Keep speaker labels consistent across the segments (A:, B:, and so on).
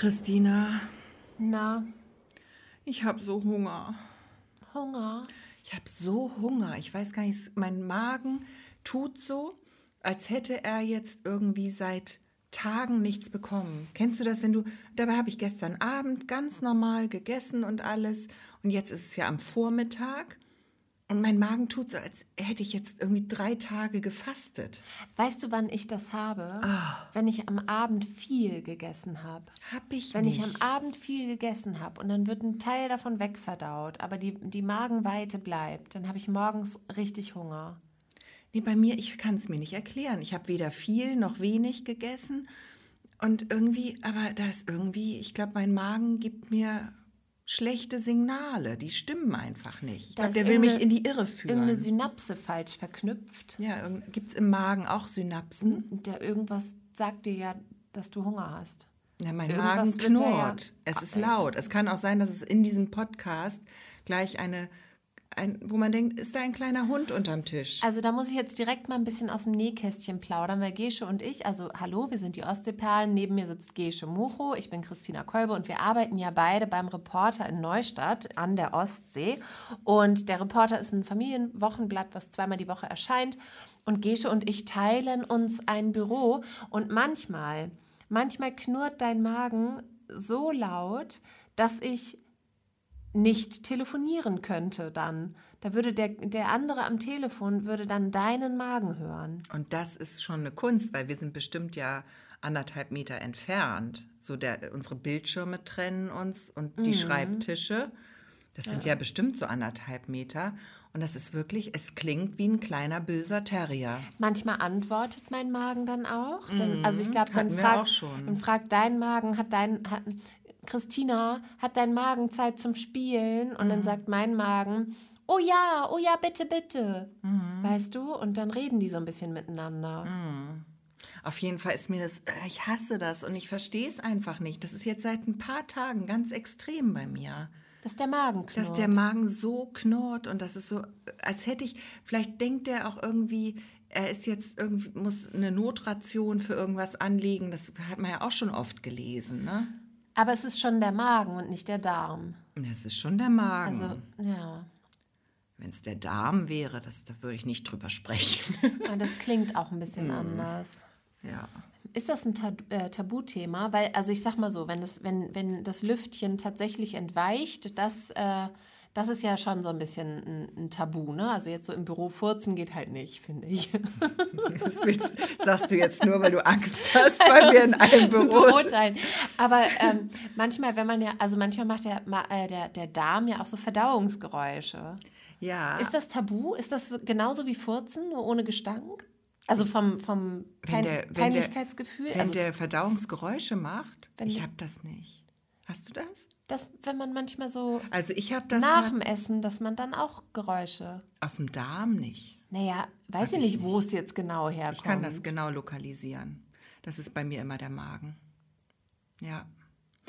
A: Christina,
B: Na,
A: ich habe so Hunger.
B: Hunger.
A: Ich habe so Hunger. Ich weiß gar nicht, mein Magen tut so, als hätte er jetzt irgendwie seit Tagen nichts bekommen. Kennst du das, wenn du, dabei habe ich gestern Abend ganz normal gegessen und alles und jetzt ist es ja am Vormittag und mein Magen tut so, als hätte ich jetzt irgendwie drei Tage gefastet.
B: Weißt du, wann ich das habe? Wenn ich am Abend viel gegessen habe.
A: Hab ich
B: Wenn
A: nicht.
B: ich am Abend viel gegessen habe und dann wird ein Teil davon wegverdaut, aber die, die Magenweite bleibt, dann habe ich morgens richtig Hunger.
A: Nee, bei mir, ich kann es mir nicht erklären. Ich habe weder viel noch wenig gegessen. Und irgendwie, aber da ist irgendwie, ich glaube, mein Magen gibt mir schlechte Signale. Die stimmen einfach nicht.
B: Ist
A: der will mich in die Irre führen.
B: Irgendeine Synapse falsch verknüpft.
A: ja, gibt es im Magen auch Synapsen?
B: Der irgendwas sagt dir ja, dass du Hunger hast.
A: Ja, mein
B: Irgendwas
A: Magen
B: der ja-
A: knurrt. Es ist laut. Es kann auch sein, dass es in diesem Podcast gleich eine, ein, wo man denkt, ist da ein kleiner Hund unterm Tisch?
B: Also da muss ich jetzt direkt mal ein bisschen aus dem Nähkästchen plaudern, weil Gesche und ich, also hallo, wir sind die Ostseeperlen, neben mir sitzt Gesche Mucho, ich bin Christina Kolbe und wir arbeiten ja beide beim Reporter in Neustadt an der Ostsee. Und der Reporter ist ein Familienwochenblatt, was zweimal die Woche erscheint. Und Gesche und ich teilen uns ein Büro und manchmal, manchmal knurrt dein Magen so laut, dass ich nicht telefonieren könnte dann. Da würde der, der andere am Telefon würde dann deinen Magen hören.
A: Und das ist schon eine Kunst, weil wir sind bestimmt ja anderthalb Meter entfernt. So der, unsere Bildschirme trennen uns und die Schreibtische. Das sind ja bestimmt so anderthalb Meter. Und das ist wirklich, es klingt wie ein kleiner böser Terrier.
B: Manchmal antwortet mein Magen dann auch. Dann, also ich glaube, dann
A: Mhm.
B: dann fragt dein Magen, hat dein, hat, Christina, hat dein Magen Zeit zum Spielen? Und
A: Mhm.
B: dann sagt mein Magen, oh ja, oh ja, bitte, bitte.
A: Mhm.
B: Weißt du? Und dann reden die so ein bisschen miteinander.
A: Auf jeden Fall ist mir das, äh, ich hasse das und ich verstehe es einfach nicht. Das ist jetzt seit ein paar Tagen ganz extrem bei mir.
B: Dass der Magen knurrt.
A: Dass der Magen so knurrt und das ist so, als hätte ich, vielleicht denkt er auch irgendwie, er ist jetzt irgendwie, muss eine Notration für irgendwas anlegen. Das hat man ja auch schon oft gelesen, ne?
B: Aber es ist schon der Magen und nicht der Darm.
A: Das ist schon der Magen.
B: Also, ja.
A: Wenn es der Darm wäre, das, da würde ich nicht drüber sprechen.
B: Und das klingt auch ein bisschen anders.
A: ja.
B: Ist das ein Ta äh, Tabuthema? Weil, also ich sag mal so, wenn das, wenn, wenn das Lüftchen tatsächlich entweicht, das, äh, das ist ja schon so ein bisschen ein, ein Tabu, ne? Also jetzt so im Büro furzen geht halt nicht, finde ich.
A: Das willst, sagst du jetzt nur, weil du Angst hast, weil wir in einem Büro sind.
B: Beurteilen. Aber ähm, manchmal, wenn man ja, also manchmal macht der, äh, der, der Darm ja auch so Verdauungsgeräusche.
A: Ja.
B: Ist das tabu? Ist das genauso wie Furzen, nur ohne Gestank? Also vom, vom
A: Wenn der- wenn der-
B: Peinlichkeitsgefühl?
A: Wenn
B: also
A: der Verdauungsgeräusche macht,
B: Wenn
A: ich
B: der-
A: habe das nicht. Hast du das?
B: Das, wenn man manchmal so
A: Also ich habe das
B: nach dem Essen, dass man dann auch Geräusche.
A: aus dem Darm nicht.
B: Naja, weiß ich
A: ich
B: nicht, wo es jetzt genau herkommt.
A: Ich kann das genau lokalisieren. Das ist bei mir immer der Magen. Ja.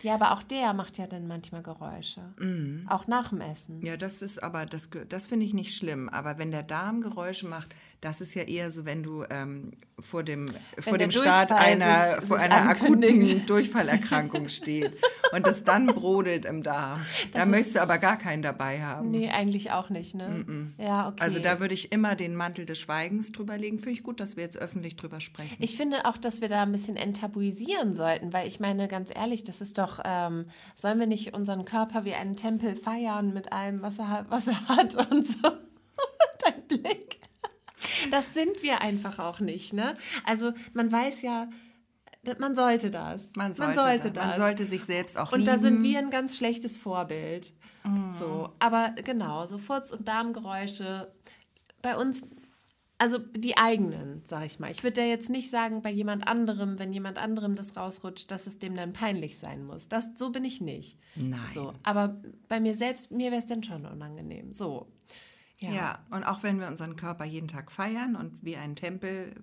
B: Ja, aber auch der macht ja dann manchmal Geräusche.
A: Mhm.
B: Auch nach dem Essen.
A: Ja, das ist aber, das, das finde ich nicht schlimm. Aber wenn der Darm Geräusche macht, das ist ja eher so, wenn du ähm, vor dem, vor dem Start einer,
B: sich-
A: vor
B: sich
A: einer akuten Durchfallerkrankung steht und das dann brodelt im Darm. Da möchtest du aber gar keinen dabei haben.
B: Nee, eigentlich auch nicht, ne? Ja, okay.
A: Also da würde ich immer den Mantel des Schweigens drüber legen. Finde ich gut, dass wir jetzt öffentlich drüber sprechen.
B: Ich finde auch, dass wir da ein bisschen enttabuisieren sollten, weil ich meine, ganz ehrlich, das ist doch, ähm, sollen wir nicht unseren Körper wie einen Tempel feiern mit allem, was er, was er hat und so? Dein Blick. Das sind wir einfach auch nicht, ne? Also man weiß ja, man sollte das.
A: man, sollte das. man sollte sich selbst auch
B: Und
A: lieben.
B: da sind wir ein ganz schlechtes Vorbild. So, aber genau, so Furz- und Darmgeräusche bei uns, also die eigenen, sag ich mal. Ich würde ja jetzt nicht sagen, bei jemand anderem, wenn jemand anderem das rausrutscht, dass es dem dann peinlich sein muss. Das, so bin ich nicht.
A: Nein.
B: So, aber bei mir selbst, mir wäre es dann schon unangenehm. So.
A: Ja. und auch wenn wir unseren Körper jeden Tag feiern und wie einen Tempel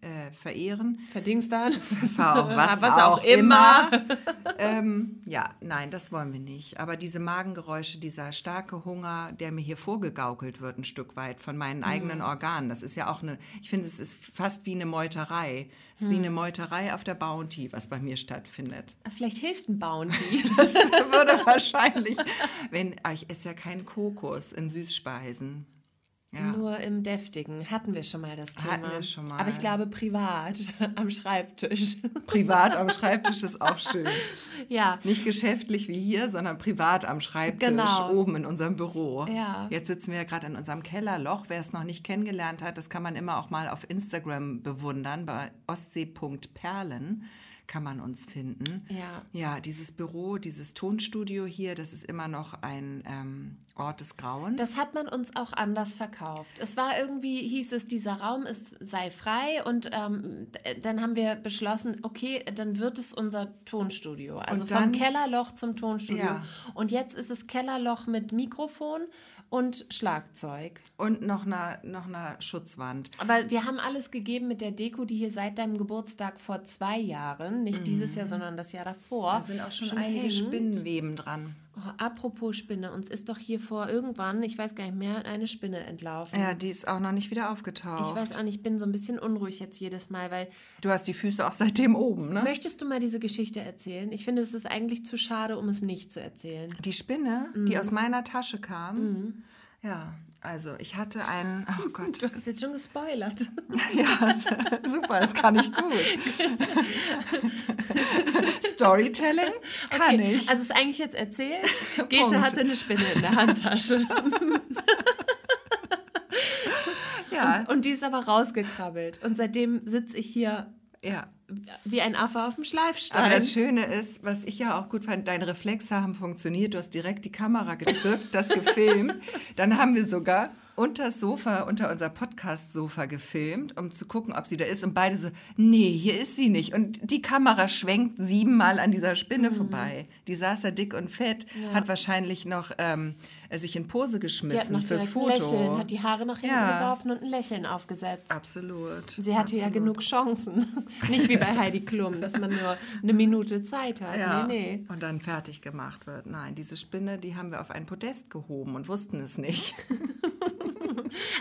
A: äh, verehren.
B: Verdingst dann?
A: was, was auch, auch immer. ähm, ja, nein, das wollen wir nicht. Aber diese Magengeräusche, dieser starke Hunger, der mir hier vorgegaukelt wird, ein Stück weit von meinen eigenen Organen, das ist ja auch eine, ich finde, es ist fast wie eine Meuterei. Es ist hm. wie eine Meuterei auf der Bounty, was bei mir stattfindet.
B: Vielleicht hilft ein Bounty.
A: das würde wahrscheinlich, wenn, ah, ich esse ja keinen Kokos in Süßspeisen.
B: Ja. Nur im Deftigen hatten wir schon mal das Thema.
A: Hatten wir schon mal.
B: Aber ich glaube privat am Schreibtisch.
A: Privat am Schreibtisch ist auch schön.
B: Ja.
A: Nicht geschäftlich wie hier, sondern privat am Schreibtisch genau. oben in unserem Büro.
B: Ja.
A: Jetzt sitzen wir ja gerade in unserem Kellerloch. Wer es noch nicht kennengelernt hat, das kann man immer auch mal auf Instagram bewundern bei ostsee.perlen kann man uns finden.
B: Ja.
A: Ja, dieses Büro, dieses Tonstudio hier, das ist immer noch ein ähm, Ort des Grauens.
B: Das hat man uns auch anders verkauft. Es war irgendwie, hieß es, dieser Raum ist, sei frei und ähm, dann haben wir beschlossen, okay, dann wird es unser Tonstudio. Also dann, vom Kellerloch zum Tonstudio. Ja. Und jetzt ist es Kellerloch mit Mikrofon und Schlagzeug.
A: Und noch eine, noch eine Schutzwand.
B: Aber wir haben alles gegeben mit der Deko, die hier seit deinem Geburtstag vor zwei Jahren, nicht mhm. dieses Jahr, sondern das Jahr davor.
A: Da sind auch schon, schon einige hängt. Spinnenweben dran.
B: Oh, apropos Spinne, uns ist doch hier vor irgendwann, ich weiß gar nicht mehr, eine Spinne entlaufen.
A: Ja, die ist auch noch nicht wieder aufgetaucht.
B: Ich weiß auch nicht, ich bin so ein bisschen unruhig jetzt jedes Mal, weil.
A: Du hast die Füße auch seitdem oben, ne?
B: Möchtest du mal diese Geschichte erzählen? Ich finde, es ist eigentlich zu schade, um es nicht zu erzählen.
A: Die Spinne, mhm. die aus meiner Tasche kam. Mhm. Ja, also ich hatte einen. Oh Gott.
B: Du hast jetzt schon gespoilert.
A: ja, super, das kann ich gut. Storytelling kann okay, ich.
B: Also ist eigentlich jetzt erzählt. Gesche hatte eine Spinne in der Handtasche. ja. Und, und, die ist aber rausgekrabbelt. Und seitdem sitze ich hier
A: ja.
B: wie ein Affe auf dem Schleifstein.
A: Aber das Schöne ist, was ich ja auch gut fand, deine Reflexe haben funktioniert. Du hast direkt die Kamera gezückt, das gefilmt. Dann haben wir sogar unter das Sofa, unter unser Podcast-Sofa gefilmt, um zu gucken, ob sie da ist. Und beide so, nee, hier ist sie nicht. Und die Kamera schwenkt siebenmal an dieser Spinne mhm. vorbei. Die saß da dick und fett, ja. hat wahrscheinlich noch ähm, sich in Pose geschmissen fürs Foto.
B: Lächeln, hat die Haare nach hinten ja. geworfen und ein Lächeln aufgesetzt.
A: Absolut.
B: Sie hatte
A: Absolut.
B: ja genug Chancen. nicht wie bei Heidi Klum, dass man nur eine Minute Zeit hat. Ja. Nee, nee.
A: Und dann fertig gemacht wird. Nein, diese Spinne, die haben wir auf ein Podest gehoben und wussten es nicht.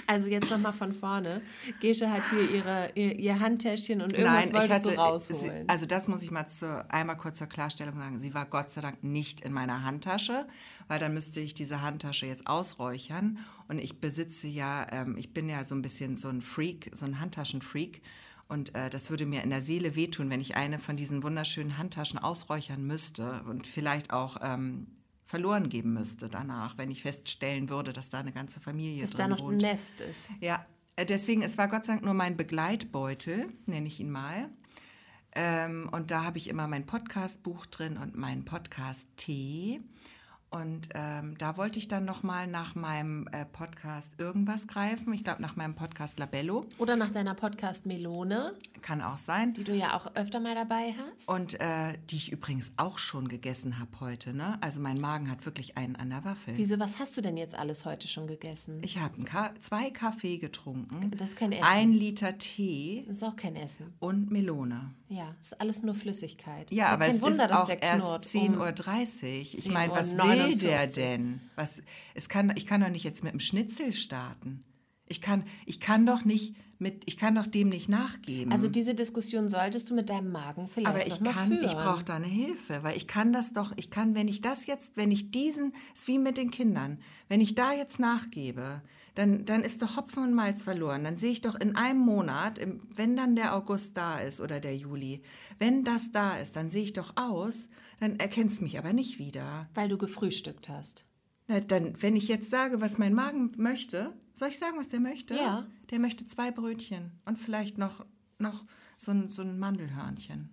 B: Also jetzt nochmal von vorne. Gesche hat hier ihre, ihr, ihr Handtäschchen und irgendwas Nein, wolltest hatte, du rausholen.
A: Sie, also das muss ich mal zu, einmal kurz zur Klarstellung sagen. Sie war Gott sei Dank nicht in meiner Handtasche, weil dann müsste ich diese Handtasche jetzt ausräuchern. Und ich besitze ja, ähm, ich bin ja so ein bisschen so ein Freak, so ein Handtaschenfreak. Und äh, das würde mir in der Seele wehtun, wenn ich eine von diesen wunderschönen Handtaschen ausräuchern müsste und vielleicht auch ähm, verloren geben müsste danach, wenn ich feststellen würde, dass da eine ganze Familie dass drin wohnt. Dass da noch
B: ein Nest ist.
A: Ja, äh, deswegen, es war Gott sei Dank nur mein Begleitbeutel, nenne ich ihn mal. Ähm, und da habe ich immer mein Podcastbuch drin und meinen Podcast-Tee. Und ähm, da wollte ich dann nochmal nach meinem äh, Podcast irgendwas greifen. Ich glaube, nach meinem Podcast Labello.
B: Oder nach deiner Podcast Melone.
A: Kann auch sein.
B: Die du ja auch öfter mal dabei hast.
A: Und äh, die ich übrigens auch schon gegessen habe heute. Ne? Also mein Magen hat wirklich einen an der Waffel.
B: Wieso, was hast du denn jetzt alles heute schon gegessen?
A: Ich habe Ka zwei Kaffee getrunken.
B: Das ist kein Essen.
A: Ein Liter Tee.
B: Das ist auch kein Essen.
A: Und Melone.
B: Ja, ist alles nur Flüssigkeit.
A: Ja, aber es Wunder, ist auch erst 10.30 Uhr. Ich meine, was will der denn? Was, es kann, ich kann doch nicht jetzt mit dem Schnitzel starten. Ich kann, ich kann doch nicht mit, ich kann doch dem nicht nachgeben.
B: Also diese Diskussion solltest du mit deinem Magen vielleicht
A: Aber ich kann,
B: führen.
A: ich brauche da eine Hilfe, weil ich kann das doch, ich kann, wenn ich das jetzt, wenn ich diesen, ist wie mit den Kindern, wenn ich da jetzt nachgebe, dann, dann ist doch Hopfen und Malz verloren. Dann sehe ich doch in einem Monat, wenn dann der August da ist oder der Juli, wenn das da ist, dann sehe ich doch aus, dann erkennst du mich aber nicht wieder.
B: Weil du gefrühstückt hast.
A: Na, dann, wenn ich jetzt sage, was mein Magen möchte, soll ich sagen, was der möchte?
B: Ja.
A: Der möchte zwei Brötchen und vielleicht noch, noch so, ein, so ein Mandelhörnchen.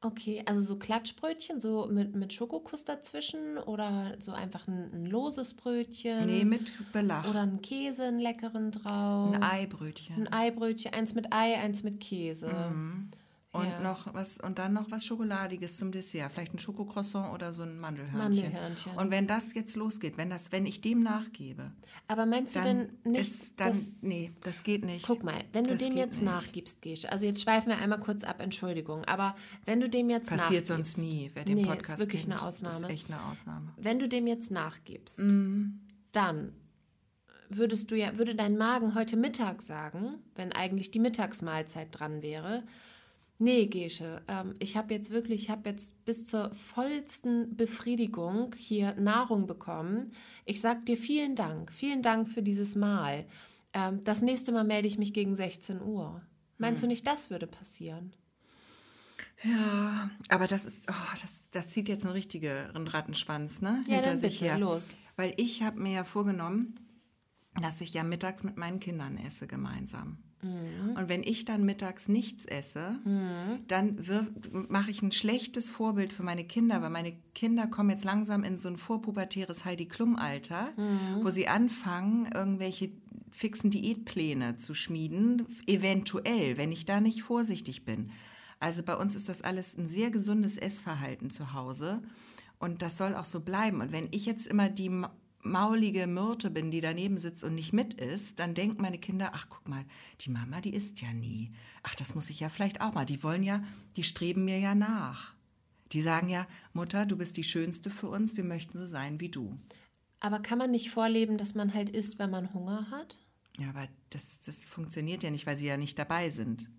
B: Okay, also so Klatschbrötchen, so mit, mit Schokokuss dazwischen oder so einfach ein, ein loses Brötchen?
A: Nee, mit Belach.
B: Oder ein Käse, einen leckeren drauf?
A: Ein Eibrötchen.
B: Ein Eibrötchen, eins mit Ei, eins mit Käse. Mhm.
A: Und
B: Ja.
A: noch was und dann noch was Schokoladiges zum Dessert, vielleicht ein Schokocroissant oder so ein Mandelhörnchen.
B: Mandelhörnchen.
A: Und wenn das jetzt losgeht, wenn das, wenn ich dem nachgebe,
B: Aber meinst du denn nicht,
A: ist dann
B: dass
A: nee, das geht nicht.
B: Guck mal, wenn du
A: Das
B: dem jetzt
A: nicht.
B: nachgibst, Gesche, also jetzt schweifen wir einmal kurz ab, Entschuldigung, aber wenn du dem jetzt
A: Passiert
B: nachgibst,
A: sonst nie, wer den
B: nee,
A: Podcast
B: ist wirklich
A: kennt.
B: eine Ausnahme.
A: Ist echt eine Ausnahme.
B: Wenn du dem jetzt nachgibst,
A: Mhm.
B: dann würdest du ja, würde dein Magen heute Mittag sagen, wenn eigentlich die Mittagsmahlzeit dran wäre, nee, Gesche, ähm, ich habe jetzt wirklich, ich habe jetzt bis zur vollsten Befriedigung hier Nahrung bekommen. Ich sag dir vielen Dank, vielen Dank für dieses Mal. Ähm, das nächste Mal melde ich mich gegen 16 Uhr. Meinst
A: Hm.
B: du nicht, das würde passieren?
A: Ja, aber das ist, oh, das, das zieht jetzt einen richtigen Rattenschwanz, ne?
B: Ja,
A: hinter
B: dann
A: sich
B: bitte,
A: her.
B: los.
A: Weil ich habe mir ja vorgenommen, dass ich ja mittags mit meinen Kindern esse gemeinsam.
B: Mhm.
A: Und wenn ich dann mittags nichts esse, dann mache ich ein schlechtes Vorbild für meine Kinder, weil meine Kinder kommen jetzt langsam in so ein vorpubertäres Heidi Klum-Alter,
B: Mhm.
A: wo sie anfangen, irgendwelche fixen Diätpläne zu schmieden, eventuell, wenn ich da nicht vorsichtig bin. Also bei uns ist das alles ein sehr gesundes Essverhalten zu Hause und das soll auch so bleiben. Und wenn ich jetzt immer die maulige Myrte bin, die daneben sitzt und nicht mit isst, dann denken meine Kinder, ach guck mal, die Mama, die isst ja nie. Ach, das muss ich ja vielleicht auch mal. Die wollen ja, die streben mir ja nach. Die sagen ja, Mutter, du bist die Schönste für uns, wir möchten so sein wie du.
B: Aber kann man nicht vorleben, dass man halt isst, wenn man Hunger hat?
A: Ja, aber das, das funktioniert ja nicht, weil sie ja nicht dabei sind.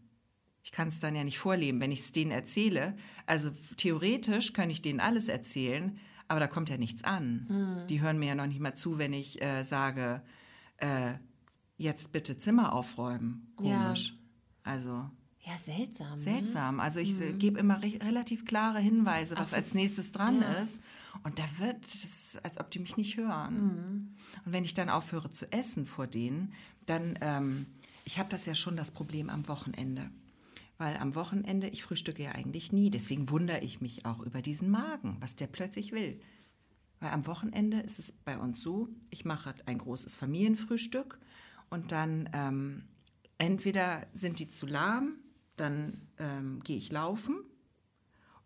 A: Ich kann es dann ja nicht vorleben, wenn ich es denen erzähle. Also theoretisch kann ich denen alles erzählen, aber da kommt ja nichts an. Die hören mir ja noch nicht mal zu, wenn ich äh, sage, äh, jetzt bitte Zimmer aufräumen.
B: Ja.
A: Komisch. Also
B: Ja, seltsam. Ne?
A: seltsam. Also ich äh, gebe immer re relativ klare Hinweise, was
B: so.
A: als nächstes dran
B: Ja.
A: ist. Und da wird es, als ob die mich nicht hören. Und wenn ich dann aufhöre zu essen vor denen, dann, ähm, ich habe das ja schon das Problem am Wochenende. Weil am Wochenende, ich frühstücke ja eigentlich nie, deswegen wundere ich mich auch über diesen Magen, was der plötzlich will. Weil am Wochenende ist es bei uns so, ich mache ein großes Familienfrühstück und dann ähm, entweder sind die zu lahm, dann ähm, gehe ich laufen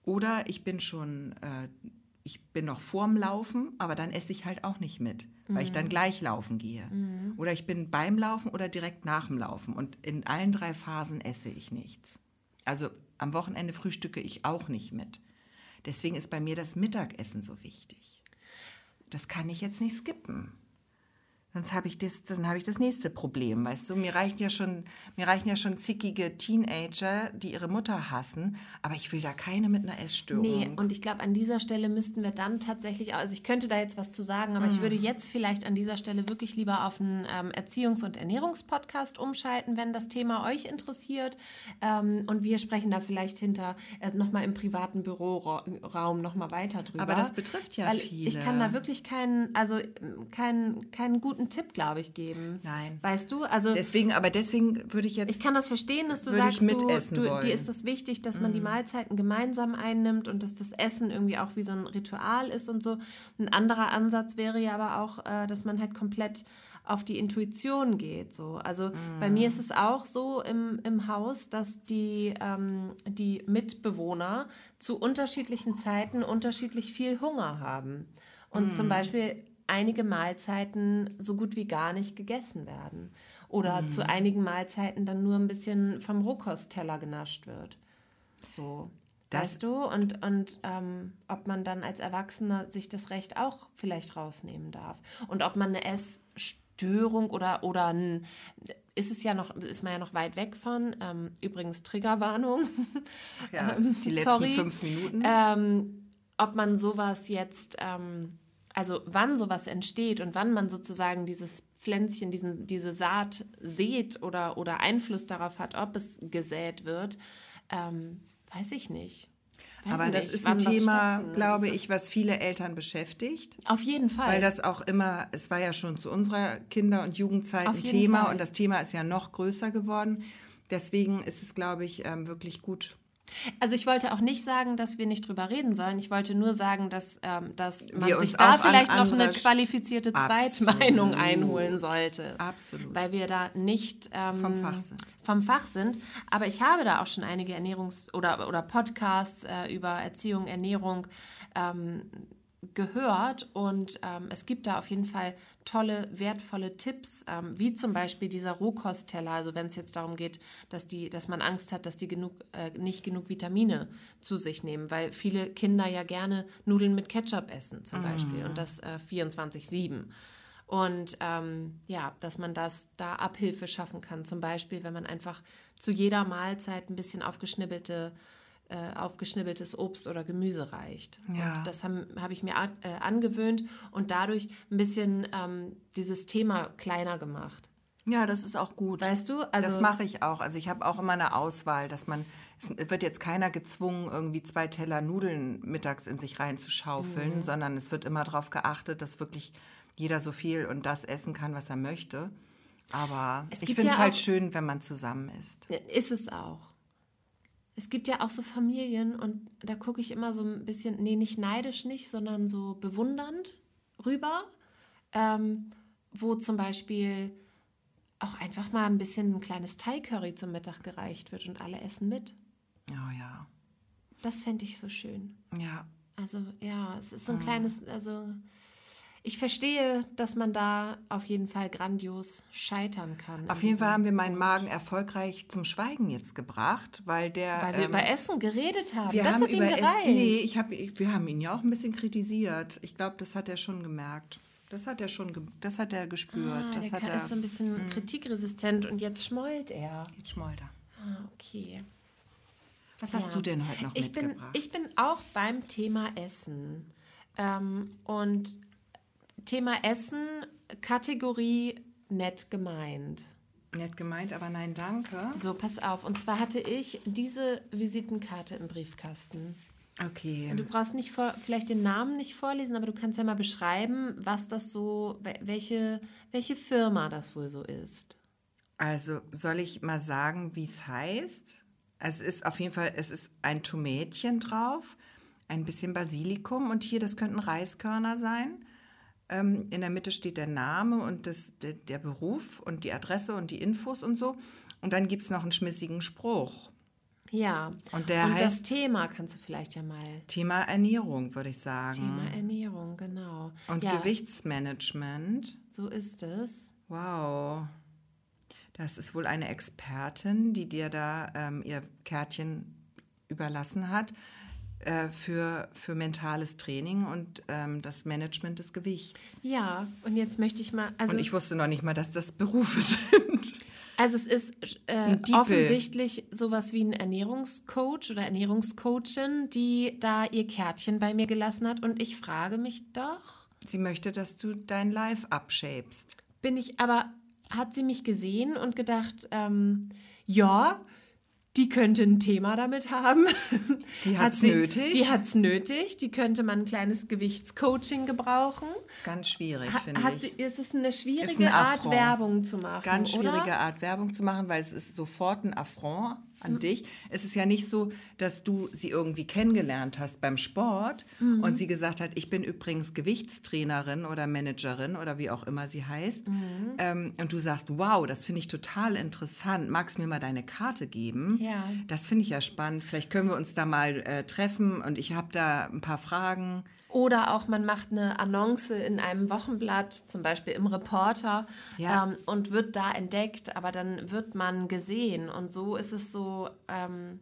A: oder ich bin schon, äh, ich bin noch vorm Laufen, aber dann esse ich halt auch nicht mit, weil ich dann gleich laufen gehe. Oder ich bin beim Laufen oder direkt nach dem Laufen und in allen drei Phasen esse ich nichts. Also am Wochenende frühstücke ich auch nicht mit. Deswegen ist bei mir das Mittagessen so wichtig. Das kann ich jetzt nicht skippen. Sonst habe ich das, dann habe ich das nächste Problem, weißt du? Mir reichen ja schon, mir reichen ja schon zickige Teenager, die ihre Mutter hassen, aber ich will da keine mit einer Essstörung.
B: Nee, und ich glaube, an dieser Stelle müssten wir dann tatsächlich, also ich könnte da jetzt was zu sagen, aber
A: Mhm.
B: ich würde jetzt vielleicht an dieser Stelle wirklich lieber auf einen ähm, Erziehungs- und Ernährungspodcast umschalten, wenn das Thema euch interessiert. Ähm, und wir sprechen da vielleicht hinter äh, nochmal im privaten Büroraum nochmal weiter drüber.
A: Aber das betrifft ja
B: Weil
A: viele.
B: Ich kann da wirklich keinen, also ähm, keinen, keinen guten Tipp, glaube ich, geben.
A: Nein.
B: Weißt du? Also
A: Deswegen, aber deswegen würde ich jetzt
B: ich kann das verstehen, dass du sagst, du, du, dir ist das wichtig, dass man die Mahlzeiten gemeinsam einnimmt und dass das Essen irgendwie auch wie so ein Ritual ist und so. Ein anderer Ansatz wäre ja aber auch, äh, dass man halt komplett auf die Intuition geht. So. Also bei mir ist es auch so im, im Haus, dass die, ähm, die Mitbewohner zu unterschiedlichen Zeiten unterschiedlich viel Hunger haben. Und zum Beispiel einige Mahlzeiten so gut wie gar nicht gegessen werden. Oder zu einigen Mahlzeiten dann nur ein bisschen vom Rohkostteller genascht wird. So.
A: Das-
B: weißt du? Und, und ähm, ob man dann als Erwachsener sich das Recht auch vielleicht rausnehmen darf. Und ob man eine Essstörung oder, oder ein, ist es ja noch, ist man ja noch weit weg von. Ähm, übrigens Triggerwarnung.
A: ja, die letzten
B: sorry.
A: fünf Minuten.
B: ähm, ob man sowas jetzt, ähm, also wann sowas entsteht und wann man sozusagen dieses Pflänzchen, diesen, diese Saat sät oder, oder Einfluss darauf hat, ob es gesät wird, ähm, weiß ich nicht. Weiß
A: aber das
B: nicht,
A: ist
B: wann
A: ein
B: das
A: Thema, glaube
B: Das
A: ich,
B: ist-
A: was viele Eltern beschäftigt.
B: Auf jeden Fall.
A: Weil das auch immer, es war ja schon zu unserer Kinder- und Jugendzeit
B: Auf
A: ein Thema
B: Fall.
A: und das Thema ist ja noch größer geworden. Deswegen ist es, glaube ich, ähm, wirklich gut,
B: Also ich wollte auch nicht sagen, dass wir nicht drüber reden sollen. Ich wollte nur sagen, dass, ähm, dass man
A: Wir
B: sich da vielleicht noch eine qualifizierte
A: Absolut.
B: Zweitmeinung einholen sollte.
A: Absolut.
B: Weil wir da nicht ähm,
A: Vom Fach sind.
B: Vom Fach sind. Aber ich habe da auch schon einige Ernährungs- oder, oder Podcasts äh, über Erziehung, Ernährung ähm, gehört und ähm, es gibt da auf jeden Fall tolle, wertvolle Tipps, ähm, wie zum Beispiel dieser Rohkostteller, also wenn es jetzt darum geht, dass, die, dass man Angst hat, dass die genug, äh, nicht genug Vitamine zu sich nehmen, weil viele Kinder ja gerne Nudeln mit Ketchup essen zum Beispiel und das äh, 24-7. Und ähm, ja, dass man das da Abhilfe schaffen kann. Zum Beispiel, wenn man einfach zu jeder Mahlzeit ein bisschen aufgeschnibbelte, äh, aufgeschnibbeltes Obst oder Gemüse reicht.
A: Ja.
B: Und das habe hab ich mir äh, angewöhnt und dadurch ein bisschen ähm, dieses Thema kleiner gemacht.
A: Ja, das ist auch gut.
B: Weißt du? Also,
A: das mache ich auch. Also ich habe auch immer eine Auswahl, dass man, es wird jetzt keiner gezwungen, irgendwie zwei Teller Nudeln mittags in sich reinzuschaufeln,
B: Mhm.
A: sondern es wird immer darauf geachtet, dass wirklich jeder so viel und das essen kann, was er möchte. Aber
B: Es
A: ich finde es
B: ja
A: halt schön, wenn man zusammen isst.
B: Ist es auch. Es gibt ja auch so Familien und da gucke ich immer so ein bisschen, nee, nicht neidisch nicht, sondern so bewundernd rüber, ähm, wo zum Beispiel auch einfach mal ein bisschen ein kleines Thai-Curry zum Mittag gereicht wird und alle essen mit.
A: Oh ja.
B: Das fände ich so schön.
A: Ja.
B: Also ja, es ist so ein kleines, also ich verstehe, dass man da auf jeden Fall grandios scheitern kann.
A: Auf jeden Fall haben wir meinen Magen erfolgreich zum Schweigen jetzt gebracht, weil der.
B: Weil wir
A: ähm,
B: über Essen geredet haben.
A: wir
B: das
A: haben
B: hat ihm
A: über
B: gereicht.
A: Essen. Nee, ich hab, ich, wir haben ihn ja auch ein bisschen kritisiert. Ich glaube, das hat er schon gemerkt. Das hat er schon, das hat er gespürt.
B: Ah,
A: das
B: der
A: hat er.
B: ist so ein bisschen kritikresistent und jetzt schmollt er.
A: Jetzt schmollt er.
B: Ah, okay.
A: Was hast
B: Ja.
A: du denn heute noch
B: Ich bin,
A: mitgebracht?
B: ich bin auch beim Thema Essen. Ähm, und Thema Essen, Kategorie nett gemeint.
A: Nett gemeint, aber nein, danke.
B: So, pass auf. Und zwar hatte ich diese Visitenkarte im Briefkasten.
A: Okay.
B: Du brauchst nicht vor, vielleicht den Namen nicht vorlesen, aber du kannst ja mal beschreiben, was das so, wel- welche, welche Firma das wohl so ist.
A: Also soll ich mal sagen, wie es heißt? Es ist auf jeden Fall, es ist ein Tomätchen drauf, ein bisschen Basilikum und hier, das könnten Reiskörner sein. Ähm, in der Mitte steht der Name und das, der, der Beruf und die Adresse und die Infos und so. Und dann gibt es noch einen schmissigen Spruch.
B: Ja.
A: Und der
B: das
A: heißt-
B: Thema kannst du vielleicht ja mal.
A: Thema Ernährung, würde ich sagen.
B: Thema Ernährung, genau.
A: und
B: ja,
A: Gewichtsmanagement.
B: so ist es.
A: Wow. Das ist wohl eine Expertin, die dir da ähm, ihr Kärtchen überlassen hat äh, für, für mentales Training und ähm, das Management des Gewichts.
B: Ja, und jetzt möchte ich mal, also,
A: und ich wusste noch nicht mal, dass das Berufe sind.
B: also es ist äh, offensichtlich sowas wie ein Ernährungscoach oder Ernährungscoachin, die da ihr Kärtchen bei mir gelassen hat. Und ich frage mich doch,
A: Sie möchte, dass du dein Life upshapest.
B: bin ich, aber hat sie mich gesehen und gedacht, ähm, ja, die könnte ein Thema damit haben.
A: Die
B: Hat
A: hat's
B: sie-
A: nötig.
B: Die hat es nötig. Die könnte man ein kleines Gewichtscoaching gebrauchen.
A: ist ganz schwierig,
B: Ha-
A: finde
B: hat
A: ich.
B: sie, es ist eine schwierige
A: Ist ein
B: Art. Werbung zu machen.
A: Ganz schwierige
B: Oder?
A: Art, Werbung zu machen, weil es ist sofort ein Affront an
B: Mhm.
A: dich. Es ist ja nicht so, dass du sie irgendwie kennengelernt hast beim Sport
B: Mhm.
A: und sie gesagt hat, ich bin übrigens Gewichtstrainerin oder Managerin oder wie auch immer sie heißt.
B: Mhm.
A: Ähm, und du sagst, wow, das finde ich total interessant. Magst du mir mal deine Karte geben?
B: Ja.
A: Das finde ich ja spannend. Vielleicht können wir uns da mal äh, treffen und ich habe da ein paar Fragen.
B: Oder auch man macht eine Annonce in einem Wochenblatt, zum Beispiel im Reporter,
A: Ja.
B: ähm, und wird da entdeckt, aber dann wird man gesehen. Und so ist es so, ähm,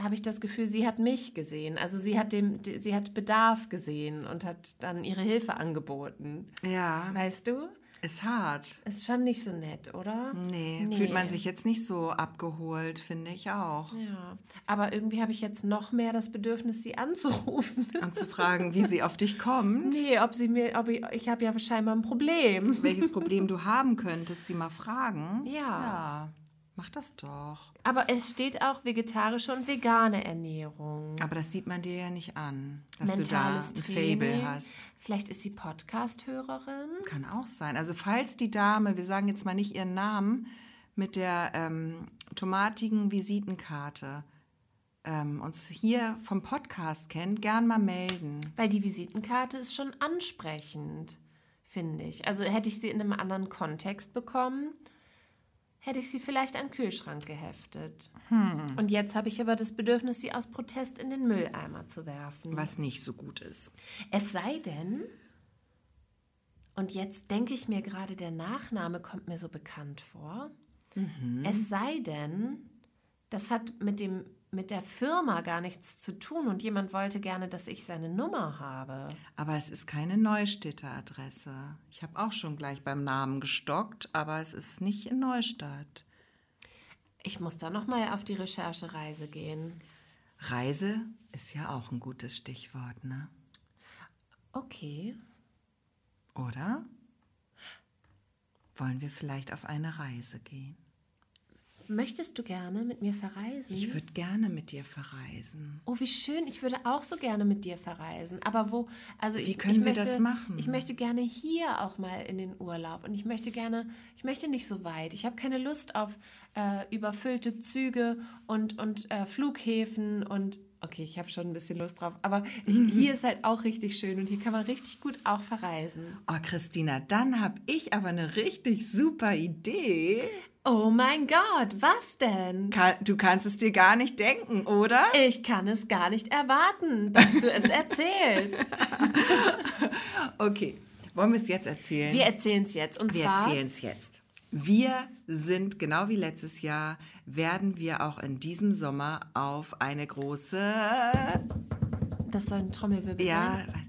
B: habe ich das Gefühl, sie hat mich gesehen. Also sie hat, dem, sie hat Bedarf gesehen und hat dann ihre Hilfe angeboten.
A: Ja,
B: Weißt du?
A: Ist hart.
B: Ist schon nicht so nett, oder?
A: Nee, fühlt man sich jetzt nicht so abgeholt, finde ich auch.
B: Ja, aber irgendwie habe ich jetzt noch mehr das Bedürfnis, sie anzurufen.
A: Und zu fragen, wie sie auf dich kommt,
B: Nee, ob sie mir, ob ich, ich habe ja scheinbar ein Problem.
A: welches Problem du haben könntest, sie mal fragen.
B: Ja.
A: Ja, mach das doch.
B: Aber es steht auch vegetarische und vegane Ernährung.
A: Aber das sieht man dir ja nicht an, dass
B: Mentales
A: du da ein
B: Training.
A: Fable hast.
B: Vielleicht ist sie Podcast-Hörerin.
A: Kann auch sein. Also falls die Dame, wir sagen jetzt mal nicht ihren Namen, mit der ähm, tomatigen Visitenkarte ähm, uns hier vom Podcast kennt, gern mal melden.
B: Weil die Visitenkarte ist schon ansprechend, finde ich. Also hätte ich sie in einem anderen Kontext bekommen, hätte ich sie vielleicht an den Kühlschrank geheftet. Und jetzt habe ich aber das Bedürfnis, sie aus Protest in den Mülleimer zu werfen.
A: Was nicht so gut ist.
B: Es sei denn, und jetzt denke ich mir gerade, der Nachname kommt mir so bekannt vor. Es sei denn, das hat mit, dem, mit der Firma gar nichts zu tun und jemand wollte gerne, dass ich seine Nummer habe.
A: Aber es ist keine Neustädter Adresse. Ich habe auch schon gleich beim Namen gestockt, aber es ist nicht in Neustadt.
B: Ich muss da nochmal auf die Recherchereise gehen.
A: Reise ist ja auch ein gutes Stichwort, ne?
B: Okay.
A: Oder? Wollen wir vielleicht auf eine Reise gehen?
B: Möchtest du gerne mit mir verreisen?
A: Ich würde gerne mit dir verreisen.
B: Oh, wie schön. Ich würde auch so gerne mit dir verreisen. Aber wo, also ich,
A: können
B: ich
A: wir
B: möchte,
A: das machen?
B: Ich möchte gerne hier auch mal in den Urlaub. Und ich möchte gerne, ich möchte nicht so weit. Ich habe keine Lust auf äh, überfüllte Züge und, und äh, Flughäfen und okay, ich habe schon ein bisschen Lust drauf. Aber hier ist halt auch richtig schön und hier kann man richtig gut auch verreisen.
A: Oh, Christina, dann habe ich aber eine richtig super Idee.
B: Oh mein Gott, was denn?
A: Du kannst es dir gar nicht denken, oder?
B: Ich kann es gar nicht erwarten, dass du es erzählst.
A: Okay, wollen wir es jetzt erzählen?
B: Wir erzählen es jetzt. Und
A: Wir erzählen es jetzt. Wir sind, genau wie letztes Jahr, werden wir auch in diesem Sommer auf eine große,
B: Das soll ein Trommelwirbel
A: ja,
B: sein.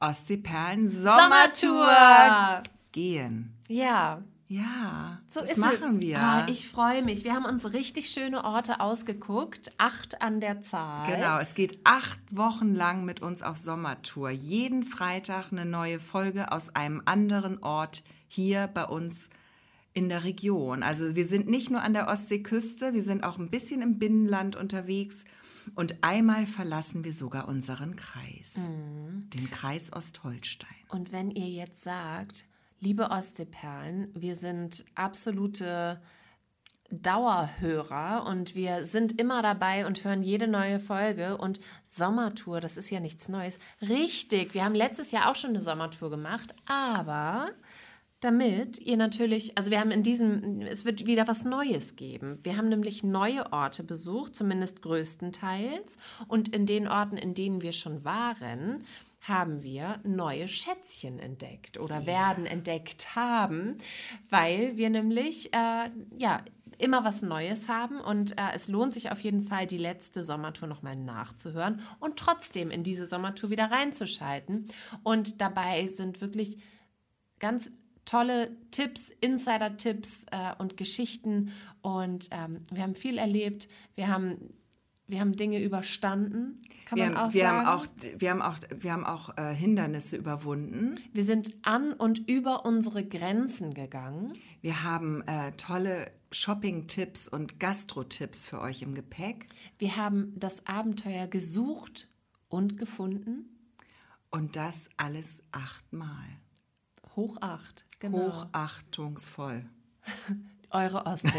A: Ostseeperlen
B: Sommertour!
A: Sommertour gehen.
B: Ja,
A: Ja,
B: so
A: das machen
B: es.
A: wir.
B: Ah, ich freue mich. Wir haben uns richtig schöne Orte ausgeguckt. Acht an der Zahl.
A: Genau, es geht acht Wochen lang mit uns auf Sommertour. Jeden Freitag eine neue Folge aus einem anderen Ort hier bei uns in der Region. Also wir sind nicht nur an der Ostseeküste, wir sind auch ein bisschen im Binnenland unterwegs. Und einmal verlassen wir sogar unseren Kreis,
B: Mhm.
A: den Kreis Ostholstein.
B: Und wenn ihr jetzt sagt, liebe Ostseeperlen, wir sind absolute Dauerhörer und wir sind immer dabei und hören jede neue Folge und Sommertour, das ist ja nichts Neues. Richtig, wir haben letztes Jahr auch schon eine Sommertour gemacht, aber damit ihr natürlich, also wir haben in diesem, es wird wieder was Neues geben. Wir haben nämlich neue Orte besucht, zumindest größtenteils. Und in den Orten, in denen wir schon waren, haben wir neue Schätzchen entdeckt oder werden entdeckt haben, weil wir nämlich, äh, ja, immer was Neues haben und äh, es lohnt sich auf jeden Fall, die letzte Sommertour nochmal nachzuhören und trotzdem in diese Sommertour wieder reinzuschalten. Und dabei sind wirklich ganz tolle Tipps, Insider-Tipps äh, und Geschichten. Und ähm, wir haben viel erlebt. Wir haben, wir haben Dinge überstanden, kann
A: Wir,
B: man auch
A: haben, wir,
B: sagen.
A: haben auch, wir haben auch, wir haben auch äh, Hindernisse überwunden.
B: wir sind an und über unsere Grenzen gegangen.
A: Wir haben äh, tolle Shopping-Tipps und Gastro-Tipps für euch im Gepäck.
B: Wir haben das Abenteuer gesucht und gefunden.
A: Und das alles achtmal.
B: Hoch acht, genau.
A: Hochachtungsvoll.
B: Eure Ostsee.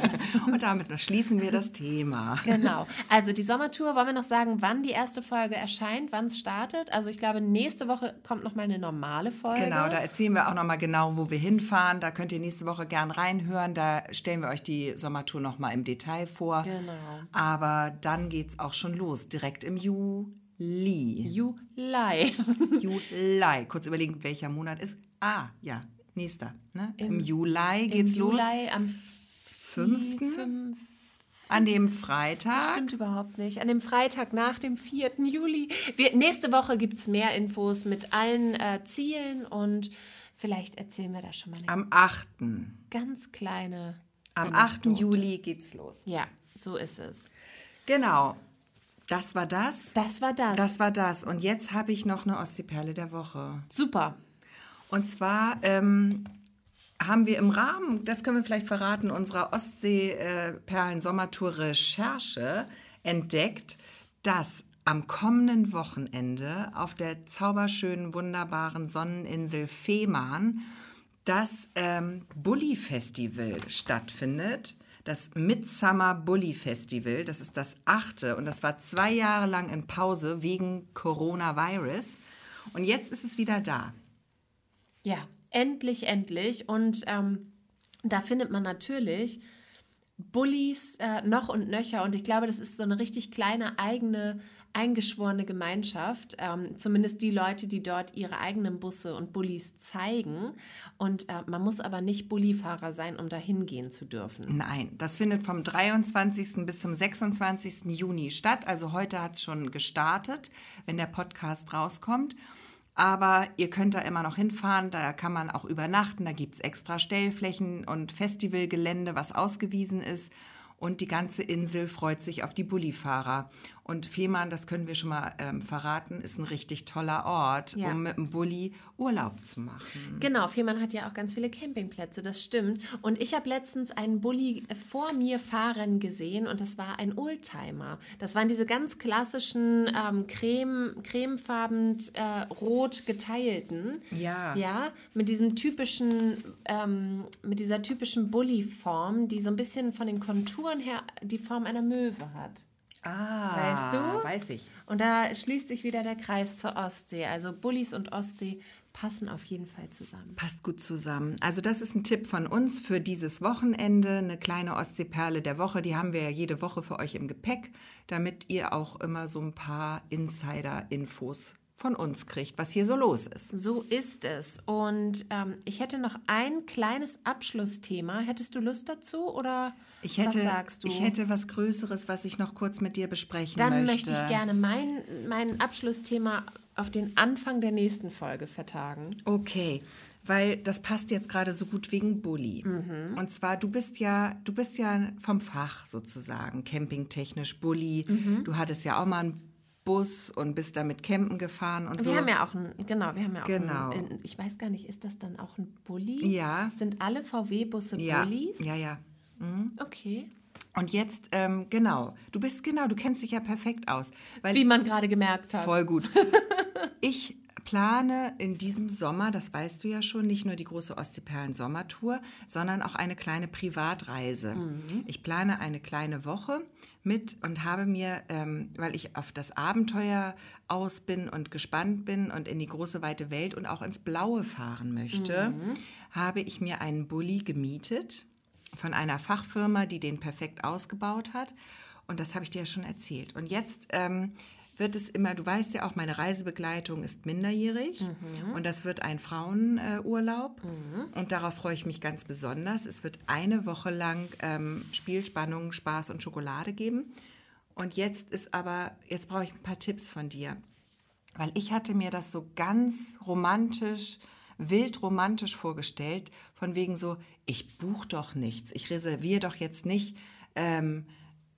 A: Und damit schließen wir das Thema.
B: Genau. Also die Sommertour, wollen wir noch sagen, wann die erste Folge erscheint, wann es startet? Also ich glaube, nächste Woche kommt noch mal eine normale Folge.
A: Genau, da erzählen wir auch nochmal genau, wo wir hinfahren. Da könnt ihr nächste Woche gern reinhören. Da stellen wir euch die Sommertour nochmal im Detail vor.
B: Genau.
A: Aber dann geht's auch schon los, direkt im Juli.
B: Juli.
A: Juli. Kurz überlegen, welcher Monat ist. Ah, ja, nächster. Ne? Im, Juli geht's
B: Im
A: los.
B: Juli am
A: Fünften?
B: Fünf,
A: An dem Freitag.
B: stimmt überhaupt nicht. An dem Freitag nach dem 4. Juli. Wir, nächste Woche gibt es mehr Infos mit allen äh, Zielen und vielleicht erzählen wir da schon mal eine
A: Am 8.
B: ganz kleine.
A: Am 8.
B: Anekdote.
A: Juli geht's los.
B: Ja, so ist es.
A: Genau. Das war das.
B: Das war das.
A: Das war das. Und jetzt habe ich noch eine Ostseeperle der Woche.
B: Super.
A: Und zwar ähm, haben wir im Rahmen, das können wir vielleicht verraten, unserer Ostsee-Perlen-Sommertour-Recherche entdeckt, dass am kommenden Wochenende auf der zauberschönen, wunderbaren Sonneninsel Fehmarn das ähm, Bulli-Festival stattfindet. das Midsummer Bully Festival. Das ist das achte und das war zwei Jahre lang in Pause wegen Coronavirus. Und jetzt ist es wieder da.
B: Ja, endlich, endlich. Und ähm, da findet man natürlich Bullies äh, noch und nöcher. Und ich glaube, das ist so eine richtig kleine eigene eingeschworene Gemeinschaft, ähm, zumindest die Leute, die dort ihre eigenen Busse und Bullis zeigen. Und äh, man muss aber nicht Bullifahrer sein, um da hingehen zu dürfen.
A: Nein, das findet vom 23. bis zum 26. Juni statt. Also heute hat es schon gestartet, wenn der Podcast rauskommt. Aber ihr könnt da immer noch hinfahren, da kann man auch übernachten, da gibt es extra Stellflächen und Festivalgelände, was ausgewiesen ist. Und die ganze Insel freut sich auf die Bullifahrer. Und Fehmarn, das können wir schon mal ähm, verraten, ist ein richtig toller Ort, ja. um mit dem Bulli Urlaub zu machen.
B: Genau, Fehmarn hat ja auch ganz viele Campingplätze, das stimmt. Und ich habe letztens einen Bulli vor mir fahren gesehen und das war ein Oldtimer. Das waren diese ganz klassischen ähm, creme, cremefarben äh, rot geteilten.
A: Ja.
B: Ja, mit diesem typischen, ähm, mit dieser typischen Bulli-Form, die so ein bisschen von den Konturen her die Form einer Möwe hat.
A: Ah,
B: weißt du?
A: Weiß ich.
B: Und da schließt sich wieder der Kreis zur Ostsee. Also Bullis und Ostsee passen auf jeden Fall zusammen.
A: Passt gut zusammen. Also das ist ein Tipp von uns für dieses Wochenende, eine kleine Ostseeperle der Woche. Die haben wir ja jede Woche für euch im Gepäck, damit ihr auch immer so ein paar Insider-Infos von uns kriegt, was hier so los ist.
B: So ist es. Und ähm, ich hätte noch ein kleines Abschlussthema. Hättest du Lust dazu oder
A: ich hätte,
B: was sagst du?
A: Ich hätte was Größeres, was ich noch kurz mit dir besprechen
B: Dann
A: möchte.
B: Dann möchte ich gerne mein, mein Abschlussthema auf den Anfang der nächsten Folge vertagen.
A: Okay weil das passt jetzt gerade so gut wegen Bulli.
B: Mhm.
A: Und zwar, du bist ja, du bist ja vom Fach sozusagen, campingtechnisch Bulli.
B: Mhm.
A: Du hattest ja auch mal einen Bus und bist damit campen gefahren und
B: wir
A: so.
B: Wir haben ja auch ein, genau, wir haben ja auch
A: genau.
B: ein, ich weiß gar nicht, ist das dann auch ein Bulli?
A: Ja.
B: Sind alle VW-Busse
A: ja.
B: Bullis?
A: Ja, ja. Mhm.
B: Okay.
A: Und jetzt, ähm, genau, du bist genau, du kennst dich ja perfekt aus.
B: Wie man gerade gemerkt hat.
A: Voll gut. ich plane in diesem Sommer, das weißt du ja schon, nicht nur die große Ostseeperlen-Sommertour, sondern auch eine kleine Privatreise.
B: Mhm.
A: Ich plane eine kleine Woche mit und habe mir, ähm, weil ich auf das Abenteuer aus bin und gespannt bin und in die große weite Welt und auch ins Blaue fahren möchte,
B: Mhm.
A: habe ich mir einen Bulli gemietet von einer Fachfirma, die den perfekt ausgebaut hat. Und das habe ich dir ja schon erzählt. Und jetzt ähm, wird es immer, du weißt ja auch, meine Reisebegleitung ist minderjährig
B: Mhm.
A: und das wird ein Frauenurlaub und darauf freue ich mich ganz besonders. Es wird eine Woche lang ähm, Spielspannung, Spaß und Schokolade geben. Und jetzt ist aber, jetzt brauche ich ein paar Tipps von dir, weil ich hatte mir das so ganz romantisch, wild romantisch vorgestellt, von wegen so, ich buche doch nichts, ich reserviere doch jetzt nicht ähm,